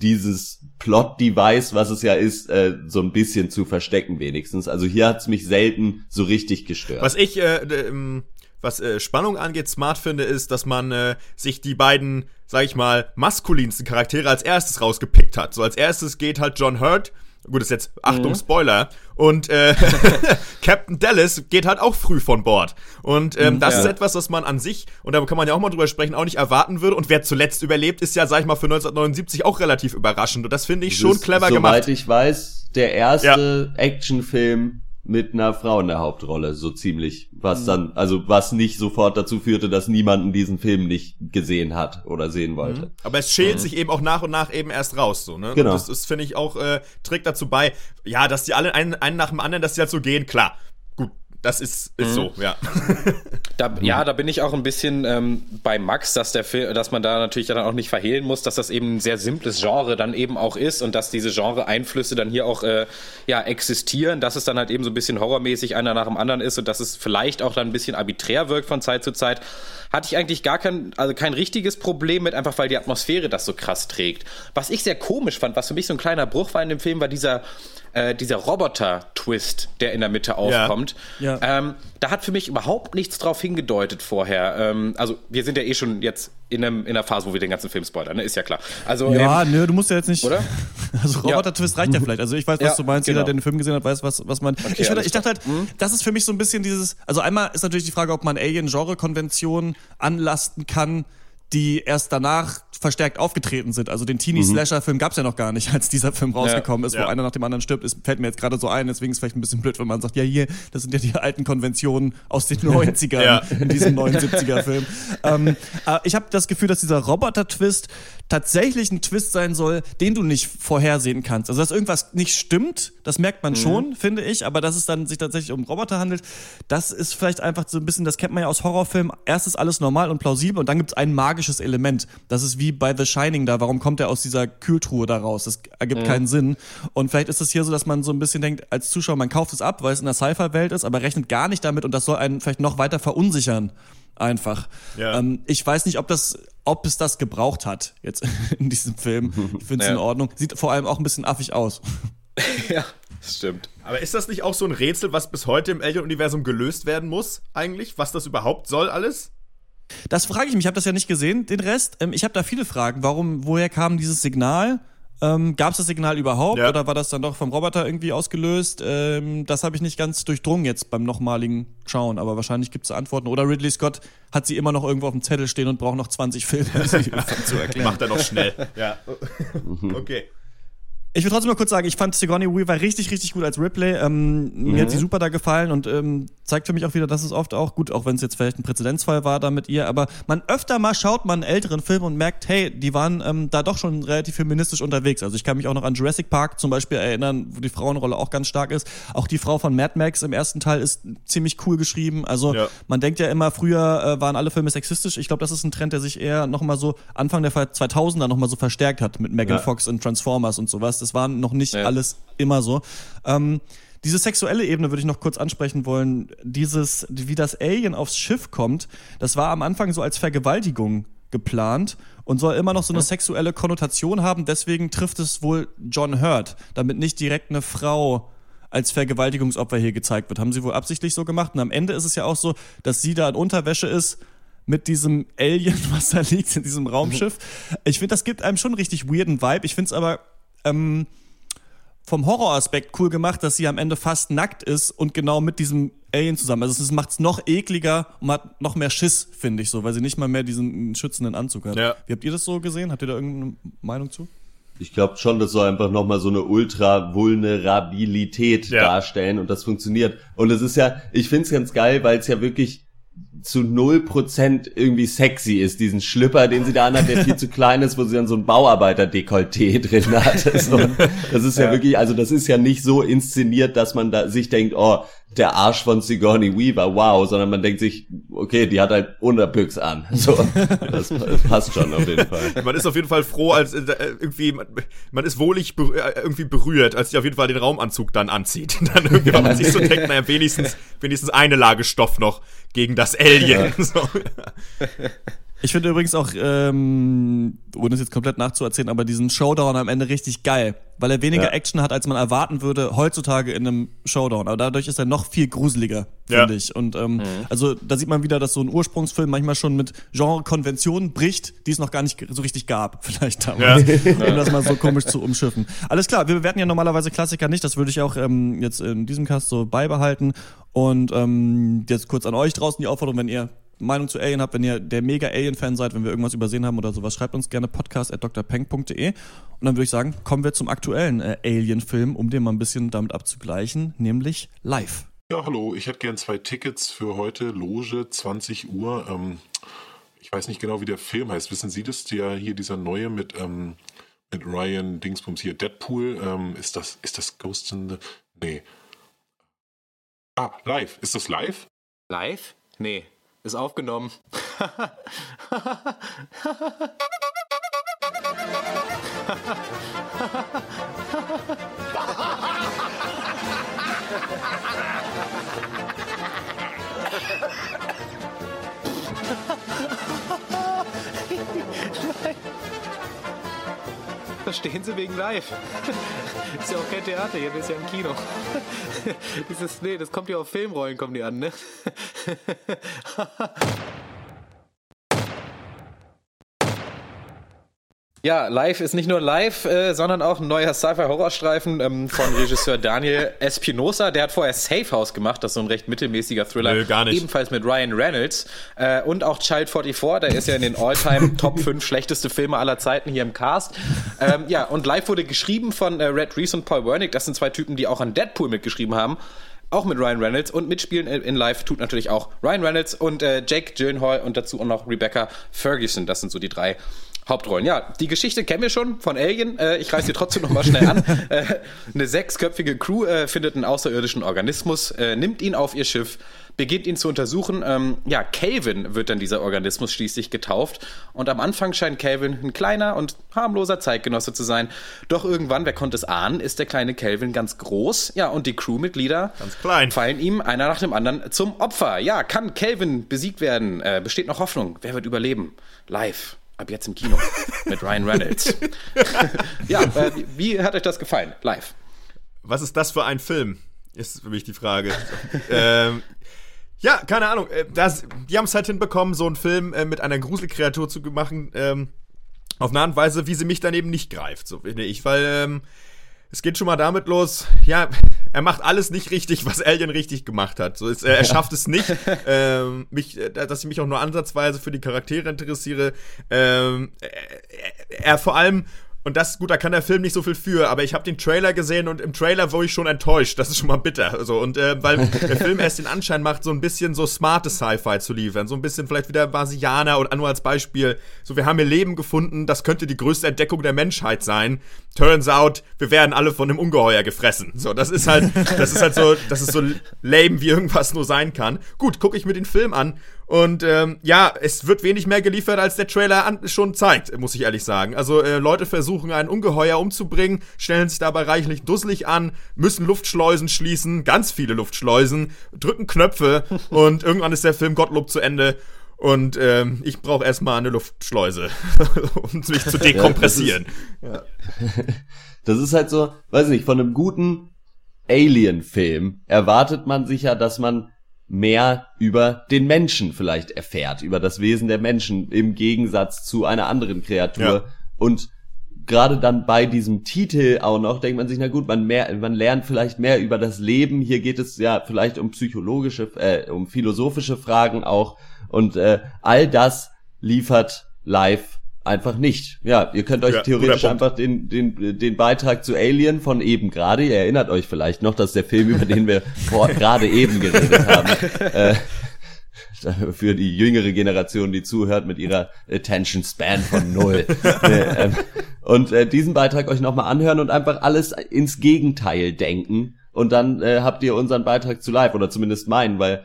dieses Plot-Device, was es ja ist, äh, so ein bisschen zu verstecken wenigstens. Also hier hat's mich selten so richtig gestört. Was ich, äh, ähm, was äh, Spannung angeht, smart finde, ist, dass man äh, sich die beiden, sag ich mal, maskulinsten Charaktere als erstes rausgepickt hat. So als erstes geht halt John Hurt Gut, ist jetzt, Achtung, mhm. Spoiler. Und äh, [laughs] Captain Dallas geht halt auch früh von Bord. Und ähm, mhm, das ja. ist etwas, was man an sich, und da kann man ja auch mal drüber sprechen, auch nicht erwarten würde. Und wer zuletzt überlebt, ist ja, sag ich mal, für 1979 auch relativ überraschend. Und das finde ich schon clever soweit gemacht. Soweit ich weiß, der erste ja. Actionfilm mit einer Frau in der Hauptrolle, so ziemlich. Was mhm. dann, also was nicht sofort dazu führte, dass niemanden diesen Film nicht gesehen hat oder sehen wollte. Mhm. Aber es schält mhm. sich eben auch nach und nach eben erst raus, so, ne? Genau. Und das, das finde ich auch, äh, trägt dazu bei, ja, dass die alle einen, einen nach dem anderen, dass die halt so gehen, klar. Das ist, ist mhm. so, ja. [laughs] Da, ja, da bin ich auch ein bisschen ähm, bei Max, dass der Film, dass man da natürlich dann auch nicht verhehlen muss, dass das eben ein sehr simples Genre dann eben auch ist und dass diese Genre-Einflüsse dann hier auch äh, ja, existieren, dass es dann halt eben so ein bisschen horrormäßig einer nach dem anderen ist und dass es vielleicht auch dann ein bisschen arbiträr wirkt von Zeit zu Zeit hatte ich eigentlich gar kein, also kein richtiges Problem mit, einfach weil die Atmosphäre das so krass trägt. Was ich sehr komisch fand, was für mich so ein kleiner Bruch war in dem Film, war dieser, äh, dieser Roboter-Twist, der in der Mitte aufkommt. Ja. ja. Ähm, da hat für mich überhaupt nichts drauf hingedeutet vorher. Ähm, also wir sind ja eh schon jetzt in, einem, in einer Phase, wo wir den ganzen Film spoilern, ne? ist ja klar. Also, ja, ähm, nö, du musst ja jetzt nicht. Oder? [laughs] Also Roboter-Twist ja. reicht ja vielleicht. Also ich weiß, was ja, du meinst. Genau. Jeder, der den Film gesehen hat, weiß, was, was man. Okay, ich, finde, ich dachte halt, mhm. das ist für mich so ein bisschen dieses. Also einmal ist natürlich die Frage, ob man Alien-Genre-Konventionen anlasten kann, die erst danach verstärkt aufgetreten sind. Also den Teenie-Slasher-Film gab es ja noch gar nicht, als dieser Film rausgekommen ja, ist, wo ja. einer nach dem anderen stirbt. Es fällt mir jetzt gerade so ein, deswegen ist es vielleicht ein bisschen blöd, wenn man sagt, ja hier, das sind ja die alten Konventionen aus den [laughs] 90ern ja. in diesem 79er-Film. ähm, äh, ich habe das Gefühl, dass dieser Roboter-Twist tatsächlich ein Twist sein soll, den du nicht vorhersehen kannst. Also dass irgendwas nicht stimmt, das merkt man mhm. schon, finde ich, aber dass es dann sich tatsächlich um Roboter handelt, das ist vielleicht einfach so ein bisschen, das kennt man ja aus Horrorfilmen, erst ist alles normal und plausibel und dann gibt es ein magisches Element. Das ist wie bei The Shining da, warum kommt er aus dieser Kühltruhe da raus? Das ergibt mhm. keinen Sinn. Und vielleicht ist es hier so, dass man so ein bisschen denkt, als Zuschauer, man kauft es ab, weil es in der Sci-Fi-Welt ist, aber rechnet gar nicht damit und das soll einen vielleicht noch weiter verunsichern einfach. Ja. Ähm, ich weiß nicht, ob das, ob es das gebraucht hat jetzt [laughs] in diesem Film. Ich finde es ja. in Ordnung. Sieht vor allem auch ein bisschen affig aus. [laughs] ja, das stimmt. Aber ist das nicht auch so ein Rätsel, was bis heute im Alien-Universum gelöst werden muss, eigentlich? Was das überhaupt soll alles? Das frage ich mich. Ich habe das ja nicht gesehen, den Rest. Ähm, ich habe da viele Fragen. Warum, woher kam dieses Signal? Ähm, Gab es das Signal überhaupt ja. oder war das dann doch vom Roboter irgendwie ausgelöst? Ähm, das habe ich nicht ganz durchdrungen jetzt beim nochmaligen Schauen, aber wahrscheinlich gibt es Antworten. Oder Ridley Scott hat sie immer noch irgendwo auf dem Zettel stehen und braucht noch 20 Filme, um sie [laughs] zu erklären. Macht er noch schnell. ja. [laughs] okay. Ich will trotzdem mal kurz sagen, ich fand Sigourney Weaver richtig, richtig gut als Ripley. Ähm, mhm. Mir hat sie super da gefallen und ähm, zeigt für mich auch wieder, dass es oft auch gut, auch wenn es jetzt vielleicht ein Präzedenzfall war da mit ihr, aber man öfter mal schaut man einen älteren Film und merkt, hey, die waren ähm, da doch schon relativ feministisch unterwegs. Also ich kann mich auch noch an Jurassic Park zum Beispiel erinnern, wo die Frauenrolle auch ganz stark ist. Auch die Frau von Mad Max im ersten Teil ist ziemlich cool geschrieben. Also ja. man denkt ja immer, früher äh, waren alle Filme sexistisch. Ich glaube, das ist ein Trend, der sich eher nochmal so Anfang der 2000er nochmal so verstärkt hat mit Megan ja. Fox und Transformers und sowas. Das waren noch nicht ja. alles immer so. Ähm, diese sexuelle Ebene würde ich noch kurz ansprechen wollen. Dieses, wie das Alien aufs Schiff kommt, das war am Anfang so als Vergewaltigung geplant und soll immer noch so eine sexuelle Konnotation haben. Deswegen trifft es wohl John Hurt, damit nicht direkt eine Frau als Vergewaltigungsopfer hier gezeigt wird. Haben sie wohl absichtlich so gemacht. Und am Ende ist es ja auch so, dass sie da in Unterwäsche ist mit diesem Alien, [laughs] was da liegt in diesem Raumschiff. Ich finde, das gibt einem schon einen richtig weirden Vibe. Ich finde es aber ähm, vom Horroraspekt cool gemacht, dass sie am Ende fast nackt ist und genau mit diesem Alien zusammen. Also es macht es noch ekliger und hat noch mehr Schiss, finde ich so, weil sie nicht mal mehr diesen schützenden Anzug hat. Ja. Wie habt ihr das so gesehen? Habt ihr da irgendeine Meinung zu? Ich glaube schon, das soll einfach nochmal so eine Ultra-Vulnerabilität ja. darstellen und das funktioniert. Und es ist ja, ich finde es ganz geil, weil es ja wirklich zu null Prozent irgendwie sexy ist, diesen Schlüpper, den sie da anhat, der viel [laughs] zu klein ist, wo sie dann so ein Bauarbeiter-Dekolleté [laughs] drin hat. [laughs] So, das ist ja, ja, wirklich, also das ist ja nicht so inszeniert, dass man da sich denkt, oh, der Arsch von Sigourney Weaver, wow, sondern man denkt sich, okay, die hat halt Unterbüchs an. So, das, das, passt schon auf jeden Fall. Man ist auf jeden Fall froh, als äh, irgendwie, man, man ist wohlig äh, irgendwie berührt, als sie auf jeden Fall den Raumanzug dann anzieht. dann irgendwie, weil man sich so denkt, naja, wenigstens, wenigstens eine Lage Stoff noch gegen das Alien. Ja. [laughs] So. [laughs] Ich finde übrigens auch, ähm, ohne es jetzt komplett nachzuerzählen, aber diesen Showdown am Ende richtig geil, weil er weniger ja. Action hat, als man erwarten würde heutzutage in einem Showdown. Aber dadurch ist er noch viel gruseliger, finde ja. ich. Und ähm, mhm. also da sieht man wieder, dass so ein Ursprungsfilm manchmal schon mit Genre-Konventionen bricht, die es noch gar nicht so richtig gab, [laughs] vielleicht damals, ja. um das mal so komisch zu umschiffen. Alles klar, wir bewerten ja normalerweise Klassiker nicht, das würde ich auch ähm, jetzt in diesem Cast so beibehalten. Und ähm, jetzt kurz an euch draußen die Aufforderung, wenn ihr Meinung zu Alien habt, wenn ihr der mega Alien-Fan seid, wenn wir irgendwas übersehen haben oder sowas, schreibt uns gerne podcast.drpeng.de. Und dann würde ich sagen, kommen wir zum aktuellen äh, Alien-Film, um den mal ein bisschen damit abzugleichen, nämlich Live. Ja, hallo, ich hätte gern zwei Tickets für heute, Loge, 20 Uhr. Ähm, ich weiß nicht genau, wie der Film heißt. Wissen Sie das? Der hier dieser neue mit, ähm, mit Ryan Dingsbums hier, Deadpool. Ähm, ist das, ist das Ghost in the. Nee. Ah, live. Ist das live? Live? Nee. Ist aufgenommen. [laughs] Verstehen Sie wegen live. [laughs] ist ja auch kein Theater, hier ist ja im Kino. [laughs] Dieses, nee, das kommt ja auf Filmrollen, kommen die an, ne? [laughs] Ja, live ist nicht nur live, äh, sondern auch ein neuer Sci-Fi-Horrorstreifen ähm, von Regisseur [laughs] Daniel Espinosa. Der hat vorher Safe House gemacht, das ist so ein recht mittelmäßiger Thriller. Nö, gar nicht. Ebenfalls mit Ryan Reynolds. Äh, und auch Child 44, der ist ja in den All-Time [laughs] Top 5 schlechteste Filme aller Zeiten hier im Cast. Ähm, ja, und live wurde geschrieben von äh, Red Reese und Paul Wernick. Das sind zwei Typen, die auch an Deadpool mitgeschrieben haben auch mit Ryan Reynolds und mitspielen in Live tut natürlich auch Ryan Reynolds und äh, Jake Gyllenhaal und dazu auch noch Rebecca Ferguson. Das sind so die drei Hauptrollen. Ja, die Geschichte kennen wir schon von Alien. Äh, ich reiße sie trotzdem noch mal schnell an. [laughs] Äh, eine sechsköpfige Crew äh, findet einen außerirdischen Organismus, äh, nimmt ihn auf ihr Schiff, beginnt ihn zu untersuchen. Ähm, ja, Calvin wird dann dieser Organismus schließlich getauft. Und am Anfang scheint Calvin ein kleiner und harmloser Zeitgenosse zu sein. Doch irgendwann, wer konnte es ahnen, ist der kleine Calvin ganz groß. Ja, und die Crewmitglieder fallen ihm einer nach dem anderen zum Opfer. Ja, kann Calvin besiegt werden? Äh, besteht noch Hoffnung? Wer wird überleben? Live ab jetzt im Kino mit Ryan Reynolds. [laughs] ja, äh, wie, hat euch das gefallen? Live. Was ist das für ein Film? Ist für mich die Frage. ähm, ja, keine Ahnung. Äh, das, die haben es halt hinbekommen, so einen Film äh, mit einer Gruselkreatur zu machen. Ähm, auf eine Art und Weise, wie sie mich dann eben nicht greift, so finde ich. Weil ähm, es geht schon mal damit los, ja, er macht alles nicht richtig, was Alien richtig gemacht hat. So ist, er, er [laughs] schafft es nicht, ähm, mich, äh, dass ich mich auch nur ansatzweise für die Charaktere interessiere. Ähm, er, er vor allem und das, gut, da kann der Film nicht so viel für, aber ich habe den Trailer gesehen und im Trailer wurde ich schon enttäuscht. Das ist schon mal bitter. So, und äh, weil [laughs] der Film erst den Anschein macht, so ein bisschen so smarte Sci-Fi zu liefern. So ein bisschen vielleicht wieder Basianer und nur als Beispiel. So, wir haben hier Leben gefunden, das könnte die größte Entdeckung der Menschheit sein. Turns out, wir werden alle von einem Ungeheuer gefressen. So, das ist halt, das ist halt so, das ist so lame, wie irgendwas nur sein kann. Gut, gucke ich mir den Film an und ähm, ja, es wird wenig mehr geliefert, als der Trailer an, schon zeigt, muss ich ehrlich sagen. Also äh, Leute versuchen, ein Ungeheuer umzubringen, stellen sich dabei reichlich dusselig an, müssen Luftschleusen schließen, ganz viele Luftschleusen, drücken Knöpfe [laughs] und irgendwann ist der Film Gottlob zu Ende. Und ähm, ich brauche erstmal eine Luftschleuse, [laughs] um mich zu dekompressieren. Ja, das, ist, ja. [laughs] das ist halt so, weiß nicht, von einem guten Alien-Film erwartet man sich ja, dass man mehr über den Menschen vielleicht erfährt, über das Wesen der Menschen im Gegensatz zu einer anderen Kreatur. Ja. Und gerade dann bei diesem Titel auch noch denkt man sich, na gut, man mehr, man lernt vielleicht mehr über das Leben. Hier geht es ja vielleicht um psychologische, äh, um philosophische Fragen auch. Und äh, all das liefert live einfach nicht. Ja, ihr könnt euch ja, theoretisch einfach den, den, den Beitrag zu Alien von eben gerade, ihr erinnert euch vielleicht noch, dass der Film, über den wir [laughs] gerade eben geredet haben, äh, für die jüngere Generation, die zuhört mit ihrer Attention Span von null. [laughs] ähm, und äh, diesen Beitrag euch nochmal anhören und einfach alles ins Gegenteil denken. Und dann äh, habt ihr unseren Beitrag zu live oder zumindest meinen, weil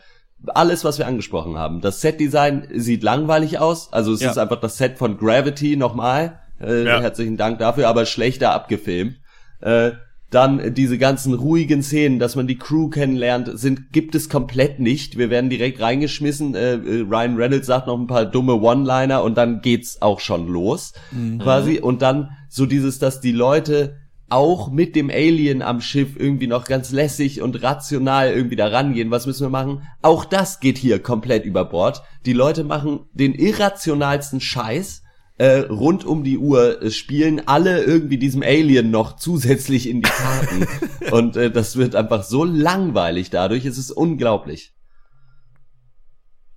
alles, was wir angesprochen haben. Das Set-Design sieht langweilig aus. Also es ja. ist einfach das Set von Gravity nochmal. Äh, ja. Herzlichen Dank dafür, aber schlechter abgefilmt. Äh, dann diese ganzen ruhigen Szenen, dass man die Crew kennenlernt, sind gibt es komplett nicht. Wir werden direkt reingeschmissen. Äh, äh Ryan Reynolds sagt noch ein paar dumme One-Liner und dann geht's auch schon los, mhm. quasi. Und dann so dieses, dass die Leute auch mit dem Alien am Schiff irgendwie noch ganz lässig und rational irgendwie da rangehen. Was müssen wir machen? Auch das geht hier komplett über Bord. Die Leute machen den irrationalsten Scheiß äh, rund um die Uhr äh, spielen alle irgendwie diesem Alien noch zusätzlich in die Karten. [laughs] und äh, das wird einfach so langweilig dadurch. Es ist unglaublich.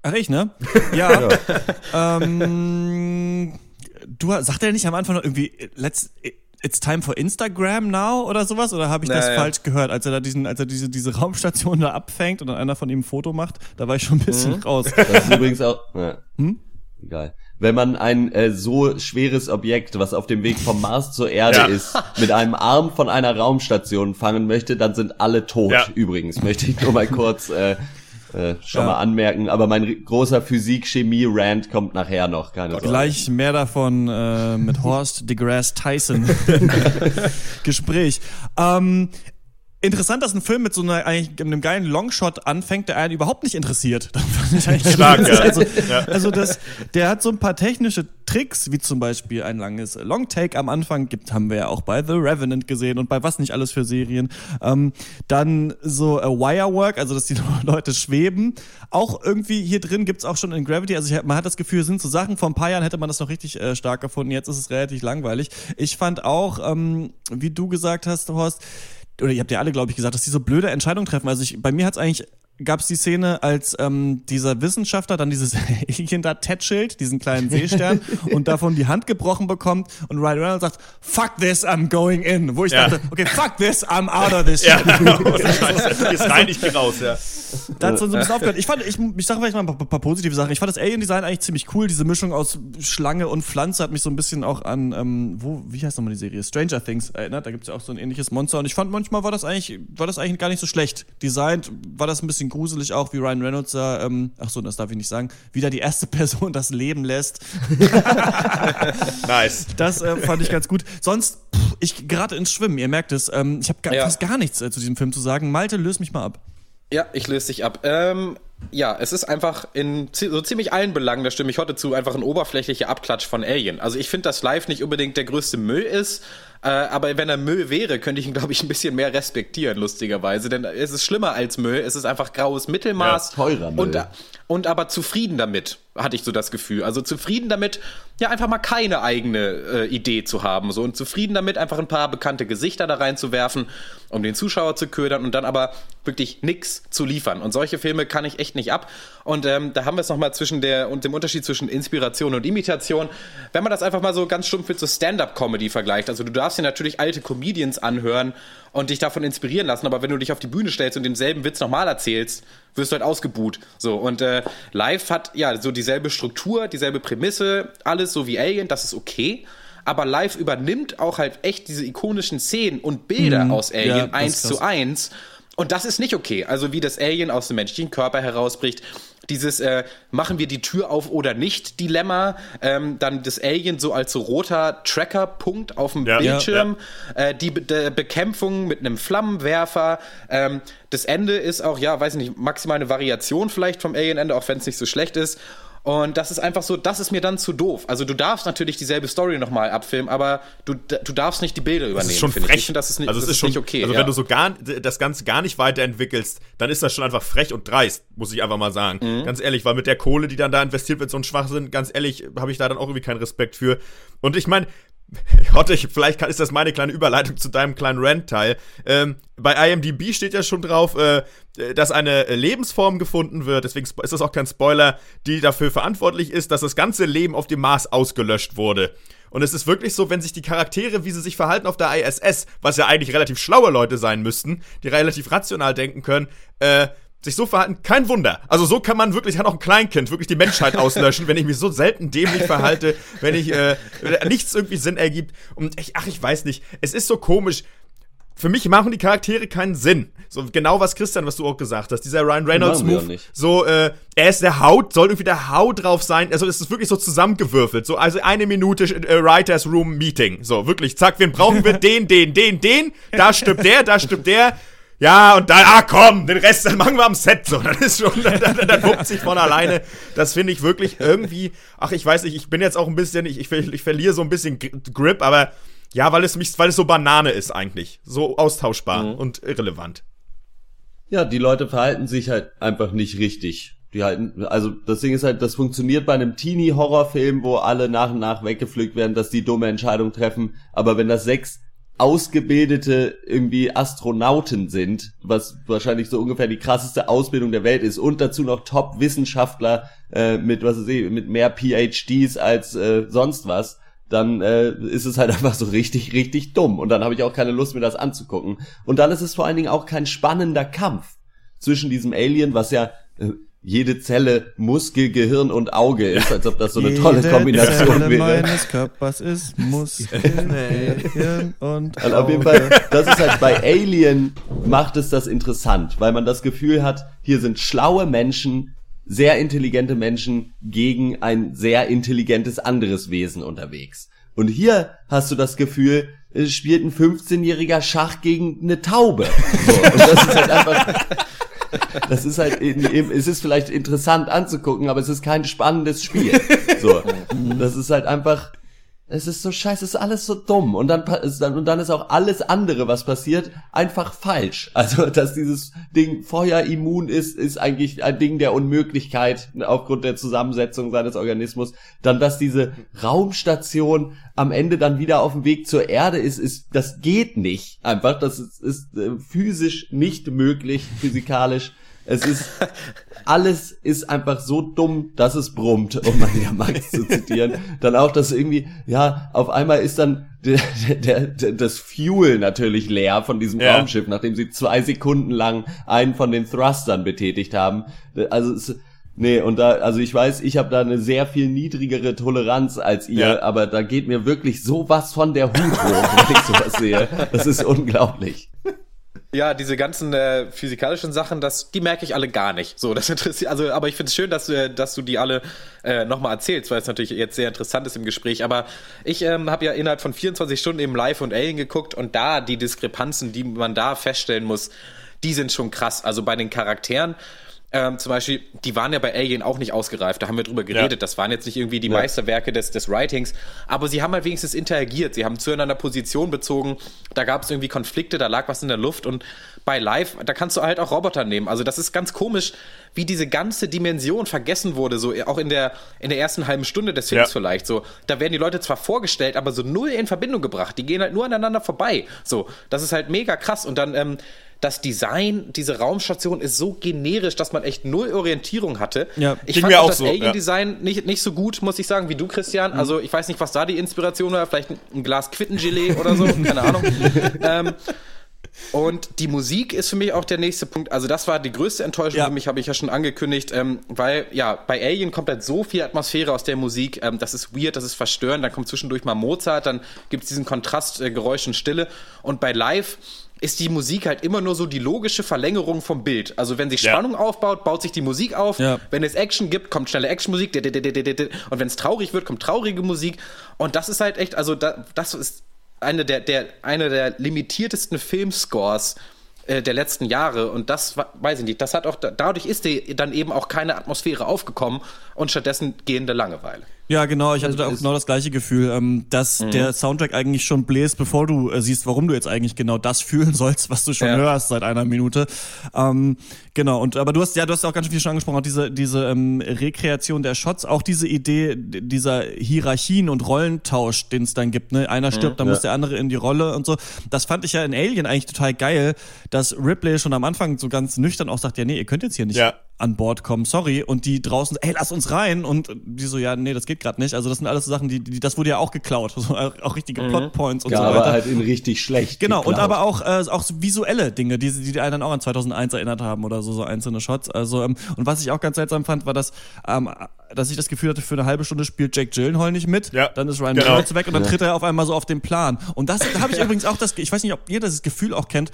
Ach, ich, ne? Ja. [laughs] ähm, du sagt er nicht am Anfang noch irgendwie, let's, It's time for Instagram now oder sowas? Oder habe ich das naja. falsch gehört, als er da diesen, als er diese, diese Raumstation da abfängt und dann einer von ihm ein Foto macht? Da war ich schon ein bisschen mhm. raus. Das ist übrigens auch. Ja. Hm? Egal wenn man ein äh, so schweres Objekt, was auf dem Weg vom Mars zur Erde ja. ist, mit einem Arm von einer Raumstation fangen möchte, dann sind alle tot. Ja. Übrigens, möchte ich nur mal kurz äh, äh, schon ja. mal anmerken. Aber mein großer Physik-Chemie-Rant kommt nachher noch, keine Sorge. Gleich mehr davon äh, mit [laughs] Horst deGrasse Tyson [laughs] Gespräch. Ähm, Interessant, dass ein Film mit so einer eigentlich einem geilen Longshot anfängt, der einen überhaupt nicht interessiert. [laughs] Das fand ich eigentlich Stark, ja. Also, ja. also das, der hat so ein paar technische Tricks, wie zum Beispiel ein langes Longtake am Anfang gibt, haben wir ja auch bei The Revenant gesehen und bei was nicht alles für Serien. Ähm, dann so äh, Wirework, also dass die [laughs] Leute schweben. Auch irgendwie hier drin gibt's auch schon in Gravity, also ich, man hat das Gefühl, sind so Sachen, vor ein paar Jahren hätte man das noch richtig äh, stark gefunden, jetzt ist es relativ langweilig. Ich fand auch, ähm, wie du gesagt hast, Horst, oder ihr habt ja alle, glaube ich, gesagt, dass die so blöde Entscheidungen treffen. Also ich, bei mir hat es eigentlich gab es die Szene, als ähm, dieser Wissenschaftler dann dieses [laughs] Alien da tätschelt, diesen kleinen Seestern, [laughs] und davon die Hand gebrochen bekommt und Ryan Reynolds sagt, fuck this, I'm going in. Wo ich ja. dachte, okay, fuck this, I'm out of this. Ja, [laughs] oh, Scheiße, ist rein, ich geh raus, ja. Da hat so ein bisschen aufgehört. Ich fand, ich, ich sag vielleicht mal ein paar, paar, positive Sachen. Ich fand das Alien-Design eigentlich ziemlich cool. Diese Mischung aus Schlange und Pflanze hat mich so ein bisschen auch an, ähm, wo, wie heißt nochmal die Serie? Stranger Things erinnert. Da gibt's ja auch so ein ähnliches Monster. Und ich fand manchmal war das eigentlich, war das eigentlich gar nicht so schlecht. Designt war das ein bisschen bisschen gruselig auch, wie Ryan Reynolds da, ähm, ach so, das darf ich nicht sagen, wieder die erste [laughs] Person das Leben lässt. nice. Das äh, fand ich ganz gut. Sonst, pff, ich gerade ins Schwimmen, ihr merkt es. Ähm, ich habe ja. fast gar nichts äh, zu diesem Film zu sagen. Malte, löst mich mal ab. Ja, ich löse dich ab. Ähm, ja, es ist einfach in so ziemlich allen Belangen, da stimme ich heute zu, einfach ein oberflächlicher Abklatsch von Alien. Also ich finde, dass Live nicht unbedingt der größte Müll ist, äh, aber wenn er Müll wäre, könnte ich ihn, glaube ich, ein bisschen mehr respektieren, lustigerweise. Denn es ist schlimmer als Müll. Es ist einfach graues Mittelmaß. Ja, teurer Müll. Und, und aber zufrieden damit, hatte ich so das Gefühl. Also zufrieden damit, ja, einfach mal keine eigene äh, Idee zu haben. So, und zufrieden damit, einfach ein paar bekannte Gesichter da reinzuwerfen, um den Zuschauer zu ködern und dann aber wirklich nichts zu liefern. Und solche Filme kann ich echt nicht ab. Und ähm, da haben wir es nochmal zwischen der und dem Unterschied zwischen Inspiration und Imitation. Wenn man das einfach mal so ganz stumpf mit so Stand-up-Comedy vergleicht, also du darfst dir natürlich alte Comedians anhören und dich davon inspirieren lassen, aber wenn du dich auf die Bühne stellst und denselben Witz nochmal erzählst, wirst du halt ausgebuht. So, und äh, Live hat ja so dieselbe Struktur, dieselbe Prämisse, alles so wie Alien, das ist okay aber live übernimmt auch halt echt diese ikonischen Szenen und Bilder mhm. aus Alien ja, eins zu eins und das ist nicht okay. Also wie das Alien aus dem menschlichen Körper herausbricht, dieses äh, machen wir die Tür auf oder nicht Dilemma, ähm, dann das Alien so als so roter Tracker-Punkt auf dem ja, Bildschirm, ja, ja. Äh, die Be Bekämpfung mit einem Flammenwerfer, ähm, das Ende ist auch, ja, weiß nicht, maximal eine Variation vielleicht vom Alien-Ende, auch wenn es nicht so schlecht ist. Und das ist einfach so, das ist mir dann zu doof. Also du darfst natürlich dieselbe Story nochmal abfilmen, aber du, du darfst nicht die Bilder übernehmen. Das ist schon frech. Ich. Ich das ist nicht, also das ist, schon, nicht okay. Also ja. wenn du so gar, das Ganze gar nicht weiterentwickelst, dann ist das schon einfach frech und dreist, muss ich einfach mal sagen. Mhm. Ganz ehrlich, weil mit der Kohle, die dann da investiert wird, so ein Schwachsinn, ganz ehrlich, habe ich da dann auch irgendwie keinen Respekt für. Und ich meine, [laughs] Hotte, vielleicht ist das meine kleine Überleitung zu deinem kleinen Rant-Teil. Ähm, bei IMDb steht ja schon drauf, äh, dass eine Lebensform gefunden wird, deswegen ist das auch kein Spoiler, die dafür verantwortlich ist, dass das ganze Leben auf dem Mars ausgelöscht wurde. Und es ist wirklich so, wenn sich die Charaktere, wie sie sich verhalten auf der ISS, was ja eigentlich relativ schlaue Leute sein müssten, die relativ rational denken können, äh, sich so verhalten, kein Wunder. Also so kann man wirklich, kann auch ein Kleinkind wirklich die Menschheit [laughs] auslöschen, wenn ich mich so selten dämlich verhalte, wenn ich äh, nichts irgendwie Sinn ergibt. Und ich, ach, ich weiß nicht. Es ist so komisch. Für mich machen die Charaktere keinen Sinn. So genau was Christian, was du auch gesagt hast. Dieser Ryan Reynolds Move. So, äh, er ist der Haut, soll irgendwie der Haut drauf sein. Also es ist wirklich so zusammengewürfelt. So, also eine Minute äh, Writers Room Meeting. So, wirklich, zack, wen brauchen wir? [laughs] Den, den, den, den. Da stirbt der, da stirbt der ja, und dann, ah komm, den Rest dann machen wir am Set so. Das ist schon, [laughs] dann, dann, dann wuppt sich von alleine. Das finde ich wirklich irgendwie, ach, ich weiß nicht, ich bin jetzt auch ein bisschen, ich, ich, ich verliere so ein bisschen Grip, aber ja, weil es mich, weil es so Banane ist eigentlich. So austauschbar mhm. und irrelevant. Ja, die Leute verhalten sich halt einfach nicht richtig. Die halten, also das Ding ist halt, das funktioniert bei einem Teenie-Horrorfilm, wo alle nach und nach weggepflückt werden, dass die dumme Entscheidung treffen. Aber wenn das sechs ausgebildete irgendwie Astronauten sind, was wahrscheinlich so ungefähr die krasseste Ausbildung der Welt ist. Und dazu noch Top-Wissenschaftler äh, mit was weiß ich, mit mehr PhDs als äh, sonst was, dann äh, ist es halt [laughs] einfach so richtig, richtig dumm. Und dann habe ich auch keine Lust mir das anzugucken. Und dann ist es vor allen Dingen auch kein spannender Kampf zwischen diesem Alien, was ja äh, jede Zelle Muskel, Gehirn und Auge ist, als ob das so eine jede tolle Kombination Zelle wäre. meines Körpers ist Muskel, [laughs] Gehirn und also auf jeden Fall, das ist halt bei Alien macht es das interessant, weil man das Gefühl hat, hier sind schlaue Menschen, sehr intelligente Menschen gegen ein sehr intelligentes anderes Wesen unterwegs. Und hier hast du das Gefühl, es spielt ein 15-jähriger Schach gegen eine Taube. So, und das ist halt einfach das ist halt, es ist vielleicht interessant anzugucken, aber es ist kein spannendes Spiel. So, das ist halt einfach, es ist so scheiße, es ist alles so dumm und dann, und dann ist auch alles andere, was passiert, einfach falsch. [laughs] Also, dass dieses Ding feuerimmun ist, ist eigentlich ein Ding der Unmöglichkeit aufgrund der Zusammensetzung seines Organismus. Dann, dass diese Raumstation am Ende dann wieder auf dem Weg zur Erde ist, ist, das geht nicht. Einfach, das ist, ist äh, physisch nicht möglich, physikalisch. Es ist, alles ist einfach so dumm, dass es brummt, um mal wieder Max zu zitieren. Dann auch, dass irgendwie, ja, auf einmal ist dann der, der, der, das Fuel natürlich leer von diesem ja. Raumschiff, nachdem sie zwei Sekunden lang einen von den Thrustern betätigt haben. Also, es, Nee, und da, also ich weiß, ich habe da eine sehr viel niedrigere Toleranz als ihr, ja. aber da geht mir wirklich sowas von der Hut hoch, wenn ich sowas sehe. Das ist unglaublich. Ja, diese ganzen äh, physikalischen Sachen, das, die merke ich alle gar nicht. So, das interessiert, also, aber ich finde es schön, dass du, dass du die alle äh, nochmal erzählst, weil es natürlich jetzt sehr interessant ist im Gespräch. Aber ich ähm, habe ja innerhalb von 24 Stunden eben Live und Alien geguckt und da die Diskrepanzen, die man da feststellen muss, die sind schon krass. Also bei den Charakteren ähm, zum Beispiel, die waren ja bei Alien auch nicht ausgereift, da haben wir drüber geredet. Ja. Das waren jetzt nicht irgendwie die ja. Meisterwerke des, des Writings, aber sie haben halt wenigstens interagiert, sie haben zueinander Position bezogen, da gab es irgendwie Konflikte, da lag was in der Luft und bei Live, da kannst du halt auch Roboter nehmen. Also das ist ganz komisch, wie diese ganze Dimension vergessen wurde, so auch in der, in der ersten halben Stunde des Films ja. vielleicht. So, da werden die Leute zwar vorgestellt, aber so null in Verbindung gebracht. Die gehen halt nur aneinander vorbei. So, das ist halt mega krass. Und dann ähm, das Design, diese Raumstation ist so generisch, dass man echt null Orientierung hatte. Ja, ich fand mir auch das so, Alien-Design ja. nicht, nicht so gut, muss ich sagen, wie du, Christian. Mhm. Also ich weiß nicht, was da die Inspiration war. Vielleicht ein Glas Quittengelee oder so, [laughs] keine Ahnung. ähm, und die Musik ist für mich auch der nächste Punkt. Also das war die größte Enttäuschung ja. für mich, habe ich ja schon angekündigt, ähm, weil ja bei Alien kommt halt so viel Atmosphäre aus der Musik. Ähm, das ist weird, das ist verstörend. Dann kommt zwischendurch mal Mozart, dann gibt es diesen Kontrast äh, Geräusch und Stille. Und bei Live ist die Musik halt immer nur so die logische Verlängerung vom Bild. Also wenn sich Spannung ja. aufbaut, baut sich die Musik auf. Ja. Wenn es Action gibt, kommt schnelle Actionmusik. Und wenn es traurig wird, kommt traurige Musik. Und das ist halt echt, also das ist eine der, der, eine der limitiertesten Filmscores, äh, der letzten Jahre. Und das weiß ich nicht. Das hat auch dadurch ist die dann eben auch keine Atmosphäre aufgekommen und stattdessen gehende Langeweile. Ja, genau. Ich hatte da auch genau das gleiche Gefühl, ähm, dass mhm. der Soundtrack eigentlich schon bläst, bevor du äh, siehst, warum du jetzt eigentlich genau das fühlen [laughs] sollst, was du schon ja. hörst seit einer Minute. Ähm, genau. Und aber du hast ja, du hast auch ganz viel schon angesprochen, auch diese diese ähm, Rekreation der Shots, auch diese Idee dieser Hierarchien und Rollentausch, den es dann gibt. Ne, einer stirbt, mhm, dann ja. muss der andere in die Rolle und so. Das fand ich ja in Alien eigentlich total geil, dass Ripley schon am Anfang so ganz nüchtern auch sagt, ja, nee, ihr könnt jetzt hier nicht ja. an Bord kommen, sorry. Und die draußen, ey, lass uns rein. Und die so, ja, nee, das geht gerade nicht. Also das sind alles so Sachen, die, die das wurde ja auch geklaut. [laughs] So, auch richtige mhm. Plotpoints und ja, so weiter. aber halt in richtig schlecht. Genau, geklaut. und aber auch, äh, auch so visuelle Dinge, die, die, die einen dann auch an 2001 erinnert haben oder so, so einzelne Shots. Also, ähm, und was ich auch ganz seltsam fand, war, dass, ähm, dass ich das Gefühl hatte, für eine halbe Stunde spielt Jake Gyllenhaal nicht mit. Ja. Dann ist Ryan genau. Reynolds weg und dann tritt er auf einmal so auf den Plan. Und das, da habe ich übrigens auch das, ich weiß nicht, ob ihr das Gefühl auch kennt,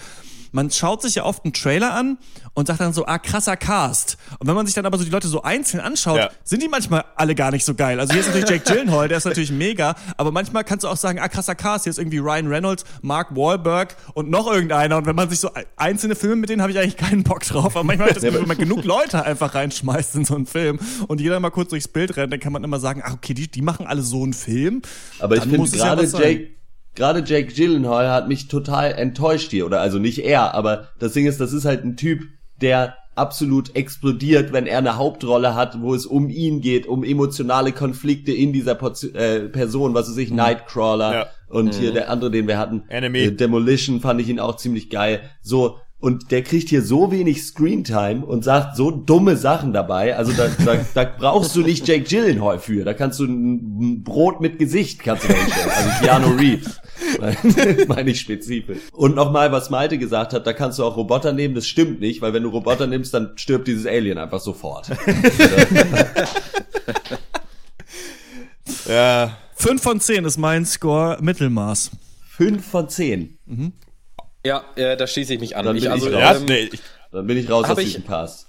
man schaut sich ja oft einen Trailer an und sagt dann so, ah, krasser Cast. Und wenn man sich dann aber so die Leute so einzeln anschaut, ja. sind die manchmal alle gar nicht so geil. Also hier ist natürlich Jake Gyllenhaal, der ist natürlich mega, aber manchmal kannst du auch sagen, ah, krasser Cast, hier ist irgendwie Ryan Reynolds, Mark Wahlberg und noch irgendeiner. Und wenn man sich so einzelne Filme, mit denen habe ich eigentlich keinen Bock drauf, aber manchmal, das, wenn man genug Leute einfach reinschmeißt in so einen Film und jeder mal kurz durchs Bild rennt, dann kann man immer sagen, ah, okay, die, die machen alle so einen Film. Aber ich finde gerade ja Jake gerade Jake Gyllenhaal hat mich total enttäuscht hier. Oder also nicht er, aber das Ding ist, das ist halt ein Typ, der absolut explodiert, wenn er eine Hauptrolle hat, wo es um ihn geht, um emotionale Konflikte in dieser Portion, äh, Person, was weiß ich, mhm. Nightcrawler ja. und mhm. hier der andere, den wir hatten, Enemy. Äh, Demolition fand ich ihn auch ziemlich geil. So, und der kriegt hier so wenig Screentime und sagt so dumme Sachen dabei. Also da, da, da brauchst du nicht Jake Gyllenhaal für. Da kannst du ein Brot mit Gesicht kannst du da hinstellen. Also Keanu Reeves. [laughs] Meine ich spezifisch. Und nochmal, was Malte gesagt hat, da kannst du auch Roboter nehmen. Das stimmt nicht, weil wenn du Roboter nimmst, dann stirbt dieses Alien einfach sofort. [laughs] ja. Fünf von zehn ist mein Score Mittelmaß. Fünf von zehn. Mhm. Ja, äh, da schließe ich mich an. Dann bin ich, also, ich raus. Ähm, nee, ich, dann bin ich raus aus diesem Pass.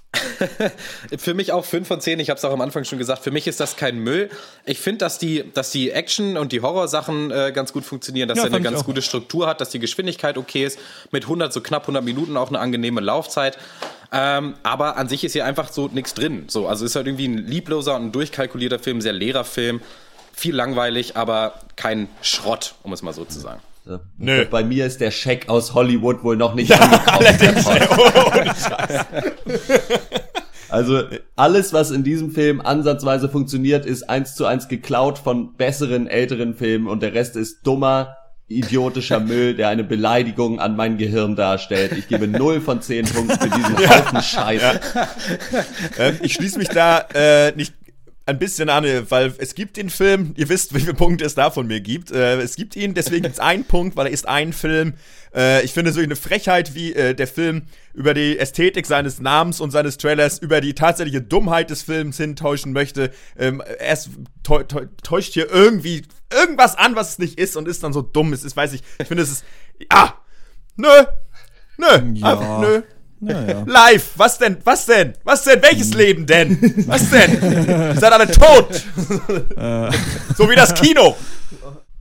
[laughs] für mich auch 5 von 10, ich habe es auch am Anfang schon gesagt, für mich ist das kein Müll. Ich finde, dass die, dass die Action und die Horrorsachen äh, ganz gut funktionieren, dass ja, er eine ganz gute Struktur hat, dass die Geschwindigkeit okay ist, mit 100, so knapp 100 Minuten auch eine angenehme Laufzeit. Ähm, aber an sich ist hier einfach so nichts drin. So, also ist halt irgendwie ein liebloser und ein durchkalkulierter Film, sehr leerer Film, viel langweilig, aber kein Schrott, um es mal so zu sagen. Nö. Bei mir ist der Scheck aus Hollywood wohl noch nicht angekommen. [laughs] also alles, was in diesem Film ansatzweise funktioniert, ist eins zu eins geklaut von besseren älteren Filmen und der Rest ist dummer, idiotischer Müll, der eine Beleidigung an mein Gehirn darstellt. Ich gebe 0 von 10 Punkten für diesen Haufen Scheiße. Ja. Ähm, ich schließe mich da äh, nicht ein bisschen an, weil es gibt den Film, ihr wisst, wie viele Punkte es da von mir gibt. Äh, es gibt ihn, deswegen gibt es einen Punkt, weil er ist ein Film. Äh, ich finde so eine Frechheit, wie äh, der Film über die Ästhetik seines Namens und seines Trailers, über die tatsächliche Dummheit des Films hintäuschen möchte. Ähm, er täuscht hier irgendwie irgendwas an, was es nicht ist und ist dann so dumm. Es ist, weiß ich, ich finde es ist, ah, nö, nö, ja. einfach, nö. Ja, [laughs] Live, was denn? Was denn? Was denn? Welches hm. Leben denn? [laughs] Was denn? Ihr seid alle tot. Äh. so wie das Kino.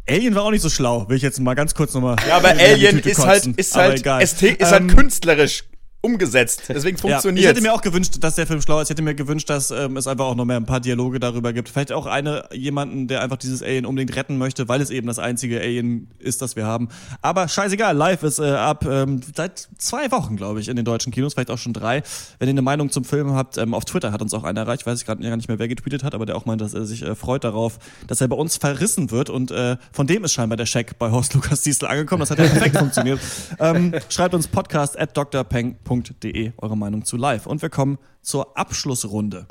Alien war auch nicht so schlau, will ich jetzt mal ganz kurz nochmal. Ja, aber Alien ist halt, ist halt, ist halt, ist halt künstlerisch umgesetzt. Deswegen funktioniert. Ja, ich hätte mir auch gewünscht, dass der Film schlau ist. Ich hätte mir gewünscht, dass ähm, es einfach auch noch mehr ein paar Dialoge darüber gibt. Vielleicht auch eine jemanden, der einfach dieses Alien unbedingt retten möchte, weil es eben das einzige Alien ist, das wir haben. Aber scheißegal, live ist äh, ab ähm, seit zwei Wochen, glaube ich, in den deutschen Kinos, vielleicht auch schon drei. Wenn ihr eine Meinung zum Film habt, ähm, auf Twitter hat uns auch einer erreicht, weiß ich gerade gar nicht mehr, wer getweetet hat, aber der auch meint, dass er sich äh, freut darauf, dass er bei uns verrissen wird und äh, von dem ist scheinbar der Scheck bei Horst Lukas Diesel angekommen. Das hat ja perfekt [laughs] funktioniert. Ähm, schreibt uns podcast at drpeng.de eure eure Meinung zu live. Und wir kommen zur Abschlussrunde.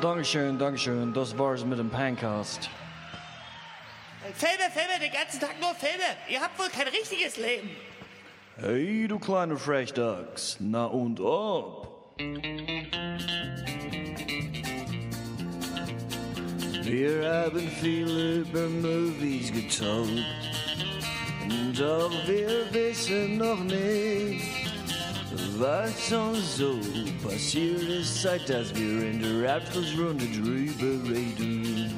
Dankeschön, Dankeschön. Das war's mit dem Pancast. Filme, Filme, den ganzen Tag nur Filme. Ihr habt wohl kein richtiges Leben. Hey, du kleine Frechdachs. Na und ob? Wir haben viele über Movies getalkt. Doch wir wissen noch nicht, was uns so passiert ist, seit dass wir in der Abschlussrunde drüber reden.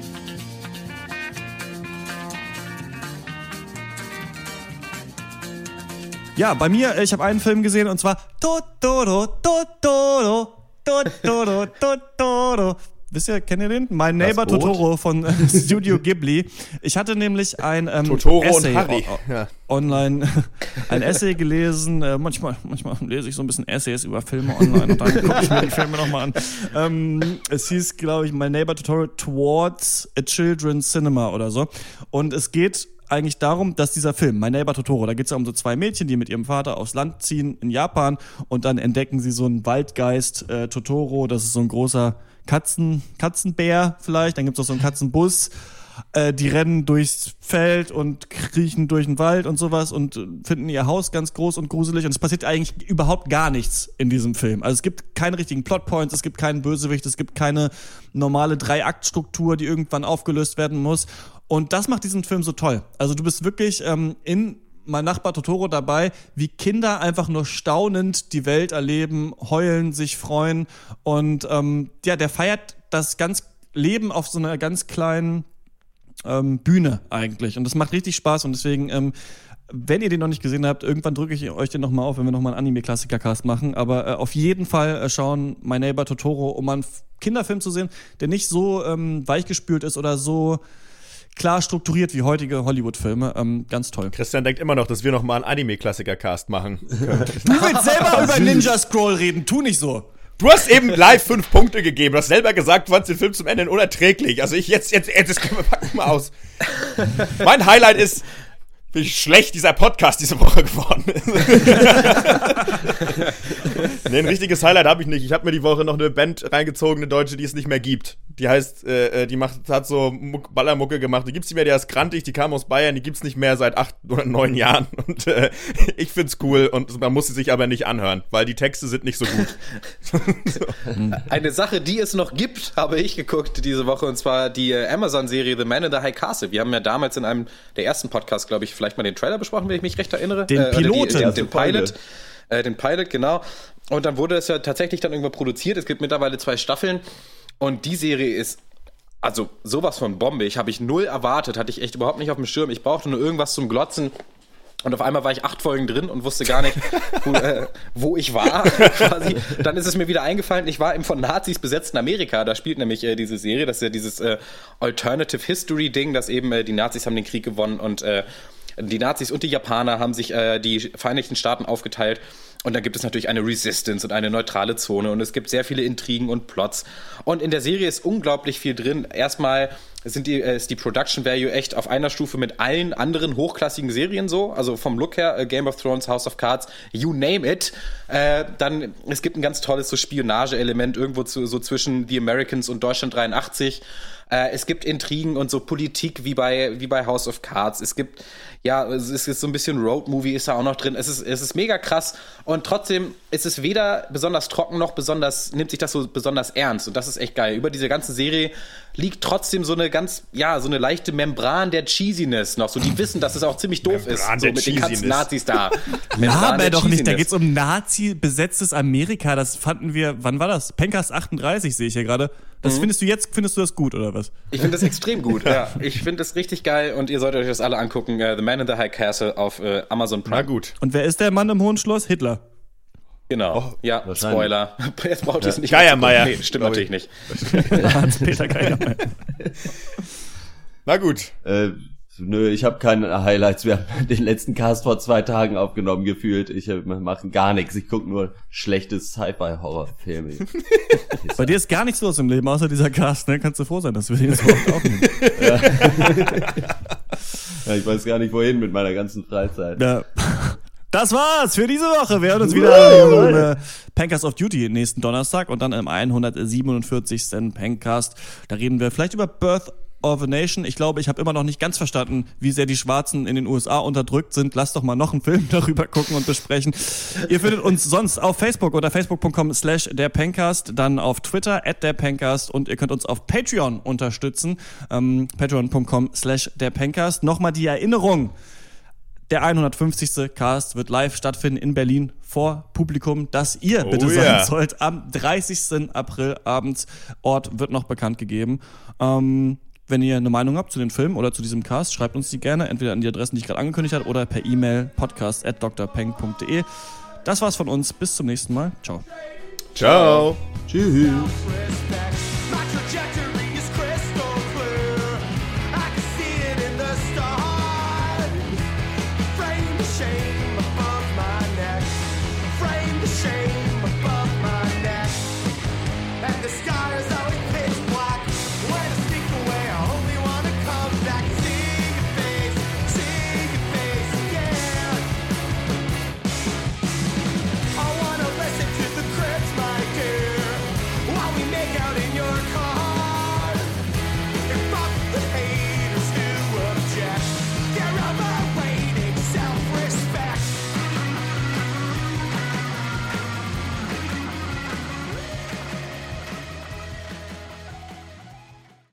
Ja, bei mir, äh, ich habe einen Film gesehen und zwar Totoro, Totoro, Totoro, Totoro. Wisst ihr, kennt ihr den? Mein Neighbor Boot? Totoro von [laughs] äh, Studio Ghibli. Ich hatte nämlich ein ähm, Essay Ja. online, [laughs] ein Essay gelesen. Äh, manchmal, manchmal lese ich so ein bisschen Essays über Filme online und dann gucke ich mir die Filme nochmal an. Ähm, es hieß, glaube ich, My Neighbor Totoro Towards a Children's Cinema oder so. Und es geht eigentlich darum, dass dieser Film, My Neighbor Totoro, da geht es ja um so zwei Mädchen, die mit ihrem Vater aufs Land ziehen in Japan und dann entdecken sie so einen Waldgeist, äh, Totoro, das ist so ein großer Katzen, Katzenbär vielleicht, dann gibt es auch so einen Katzenbus. Äh, die rennen durchs Feld und kriechen durch den Wald und sowas und äh, finden ihr Haus ganz groß und gruselig und es passiert eigentlich überhaupt gar nichts in diesem Film. Also es gibt keine richtigen Plotpoints, es gibt keinen Bösewicht, es gibt keine normale Drei-Akt-Struktur, die irgendwann aufgelöst werden muss. Und das macht diesen Film so toll. Also du bist wirklich ähm, in mein Nachbar Totoro dabei, wie Kinder einfach nur staunend die Welt erleben, heulen, sich freuen. Und ähm, ja, der feiert das ganz Leben auf so einer ganz kleinen ähm, Bühne eigentlich. Und das macht richtig Spaß. Und deswegen ähm, wenn ihr den noch nicht gesehen habt, irgendwann drücke ich euch den nochmal auf, wenn wir nochmal einen Anime-Klassiker-Cast machen. Aber äh, auf jeden Fall äh, schauen My Neighbor Totoro, um einen Kinderfilm zu sehen, der nicht so ähm, weichgespült ist oder so klar strukturiert wie heutige Hollywood-Filme. Ähm, ganz toll. Christian denkt immer noch, dass wir noch mal einen Anime-Klassiker-Cast machen. Du willst selber über Ninja Scroll reden, tu nicht so. Du hast eben live fünf Punkte gegeben. Du hast selber gesagt, du fandst den Film zum Ende unerträglich. Also ich jetzt, jetzt, jetzt, das können wir packen mal aus. mein Highlight ist, wie schlecht dieser Podcast diese Woche geworden ist. [laughs] nee, ein richtiges Highlight habe ich nicht. Ich habe mir die Woche noch eine Band reingezogen, eine deutsche, die es nicht mehr gibt. Die heißt, äh, äh, die macht, hat so Muck, Ballermucke gemacht. Die gibt's nicht mehr, die heißt Grantig, die kam aus Bayern, die gibt's nicht mehr seit acht oder neun Jahren. [laughs] Und äh, ich find's cool und man muss sie sich aber nicht anhören, weil die Texte sind nicht so gut. [laughs] Eine Sache, die es noch gibt, habe ich geguckt diese Woche, und zwar die äh, Amazon-Serie The Man in the High Castle. Wir haben ja damals in einem der ersten Podcasts, glaube ich, vielleicht mal den Trailer besprochen, wenn ich mich recht erinnere. Den oder Piloten. Ja, den, den Pilot. Pilot. Äh, den Pilot, genau. Und dann wurde es ja tatsächlich dann irgendwann produziert. Es gibt mittlerweile zwei Staffeln. Und die Serie ist also sowas von Bombe. Ich habe ich null erwartet, hatte ich echt überhaupt nicht auf dem Schirm. Ich brauchte nur irgendwas zum Glotzen. Und auf einmal war ich acht Folgen drin und wusste gar nicht, [laughs] wo, äh, wo ich war. [laughs] quasi. Dann ist es mir wieder eingefallen, ich war im von Nazis besetzten Amerika. Da spielt nämlich äh, diese Serie, das ist ja dieses äh, Alternative History Ding, dass eben äh, die Nazis haben den Krieg gewonnen und äh, die Nazis und die Japaner haben sich äh, die Vereinigten Staaten aufgeteilt. Und dann gibt es natürlich eine Resistance und eine neutrale Zone und es gibt sehr viele Intrigen und Plots. Und in der Serie ist unglaublich viel drin. Erstmal sind die, äh, ist die Production Value echt auf einer Stufe mit allen anderen hochklassigen Serien so. Also vom Look her, äh, Game of Thrones, House of Cards, you name it. Äh, dann, es gibt ein ganz tolles so Spionage-Element irgendwo zu, so zwischen The Americans und Deutschland 83. Äh, es gibt Intrigen und so Politik wie bei, wie bei House of Cards. Es gibt, ja, es ist so ein bisschen Road-Movie ist da auch noch drin. Es ist, es ist mega krass und trotzdem ist es weder besonders trocken noch besonders, nimmt sich das so besonders ernst und das ist echt geil. Über diese ganze Serie liegt trotzdem so eine ganz, ja, so eine leichte Membran der Cheesiness noch. So, die wissen, dass es auch ziemlich doof Membran ist, so der mit den ganzen Cheesiness. Nazis da. [laughs] Aber doch nicht. Da geht's um Nazi-besetztes Amerika. Das fanden wir, wann war das? Pencast 38 sehe ich hier gerade. Das Mhm. findest du jetzt, findest du das gut, oder was? Ich finde das extrem gut, ja. [laughs] Ich finde das richtig geil und ihr solltet euch das alle angucken. Äh, The Man in the High Castle auf äh, Amazon Prime. Na gut. Und wer ist der Mann im hohen Schloss? Hitler. Genau. ja, wahrscheinlich. Spoiler. [laughs] Jetzt braucht ihr es nicht. Geiermeier, Nee, stimmt natürlich nicht. [laughs] Hans-Peter Geigermeier. Na gut. Äh, nö, ich habe keine Highlights. Wir haben den letzten Cast vor zwei Tagen aufgenommen gefühlt. Ich äh, mache gar nichts. Ich gucke nur schlechtes Sci-Fi-Horrorfilme. [laughs] Bei dir ist gar nichts los im Leben, außer dieser Cast, ne? Kannst du froh sein, dass wir den jetzt aufnehmen. [laughs] ja, ich weiß gar nicht wohin mit meiner ganzen Freizeit. Ja. Das war's für diese Woche. Wir hören uns wieder im äh, Pancast of Duty nächsten Donnerstag und dann im 147. Pancast. Da reden wir vielleicht über Birth of a Nation. Ich glaube, ich habe immer noch nicht ganz verstanden, wie sehr die Schwarzen in den USA unterdrückt sind. Lasst doch mal noch einen Film [laughs] darüber gucken und besprechen. Ihr findet uns sonst auf Facebook oder facebook.com slash der Pencast, dann auf Twitter at der Pencast und ihr könnt uns auf Patreon unterstützen. Ähm, patreon.com slash der Pencast. Nochmal die Erinnerung. Der 150. Cast wird live stattfinden in Berlin vor Publikum, das ihr bitte sein ja. sollt. Am 30. April abends. Ort wird noch bekannt gegeben. Ähm, Wenn ihr eine Meinung habt zu den Filmen oder zu diesem Cast, schreibt uns die gerne, entweder an die Adressen, die ich gerade angekündigt habe, oder per E-Mail podcast.drpeng.de. Das war's von uns. Bis zum nächsten Mal. Ciao. Ciao. Tschüss.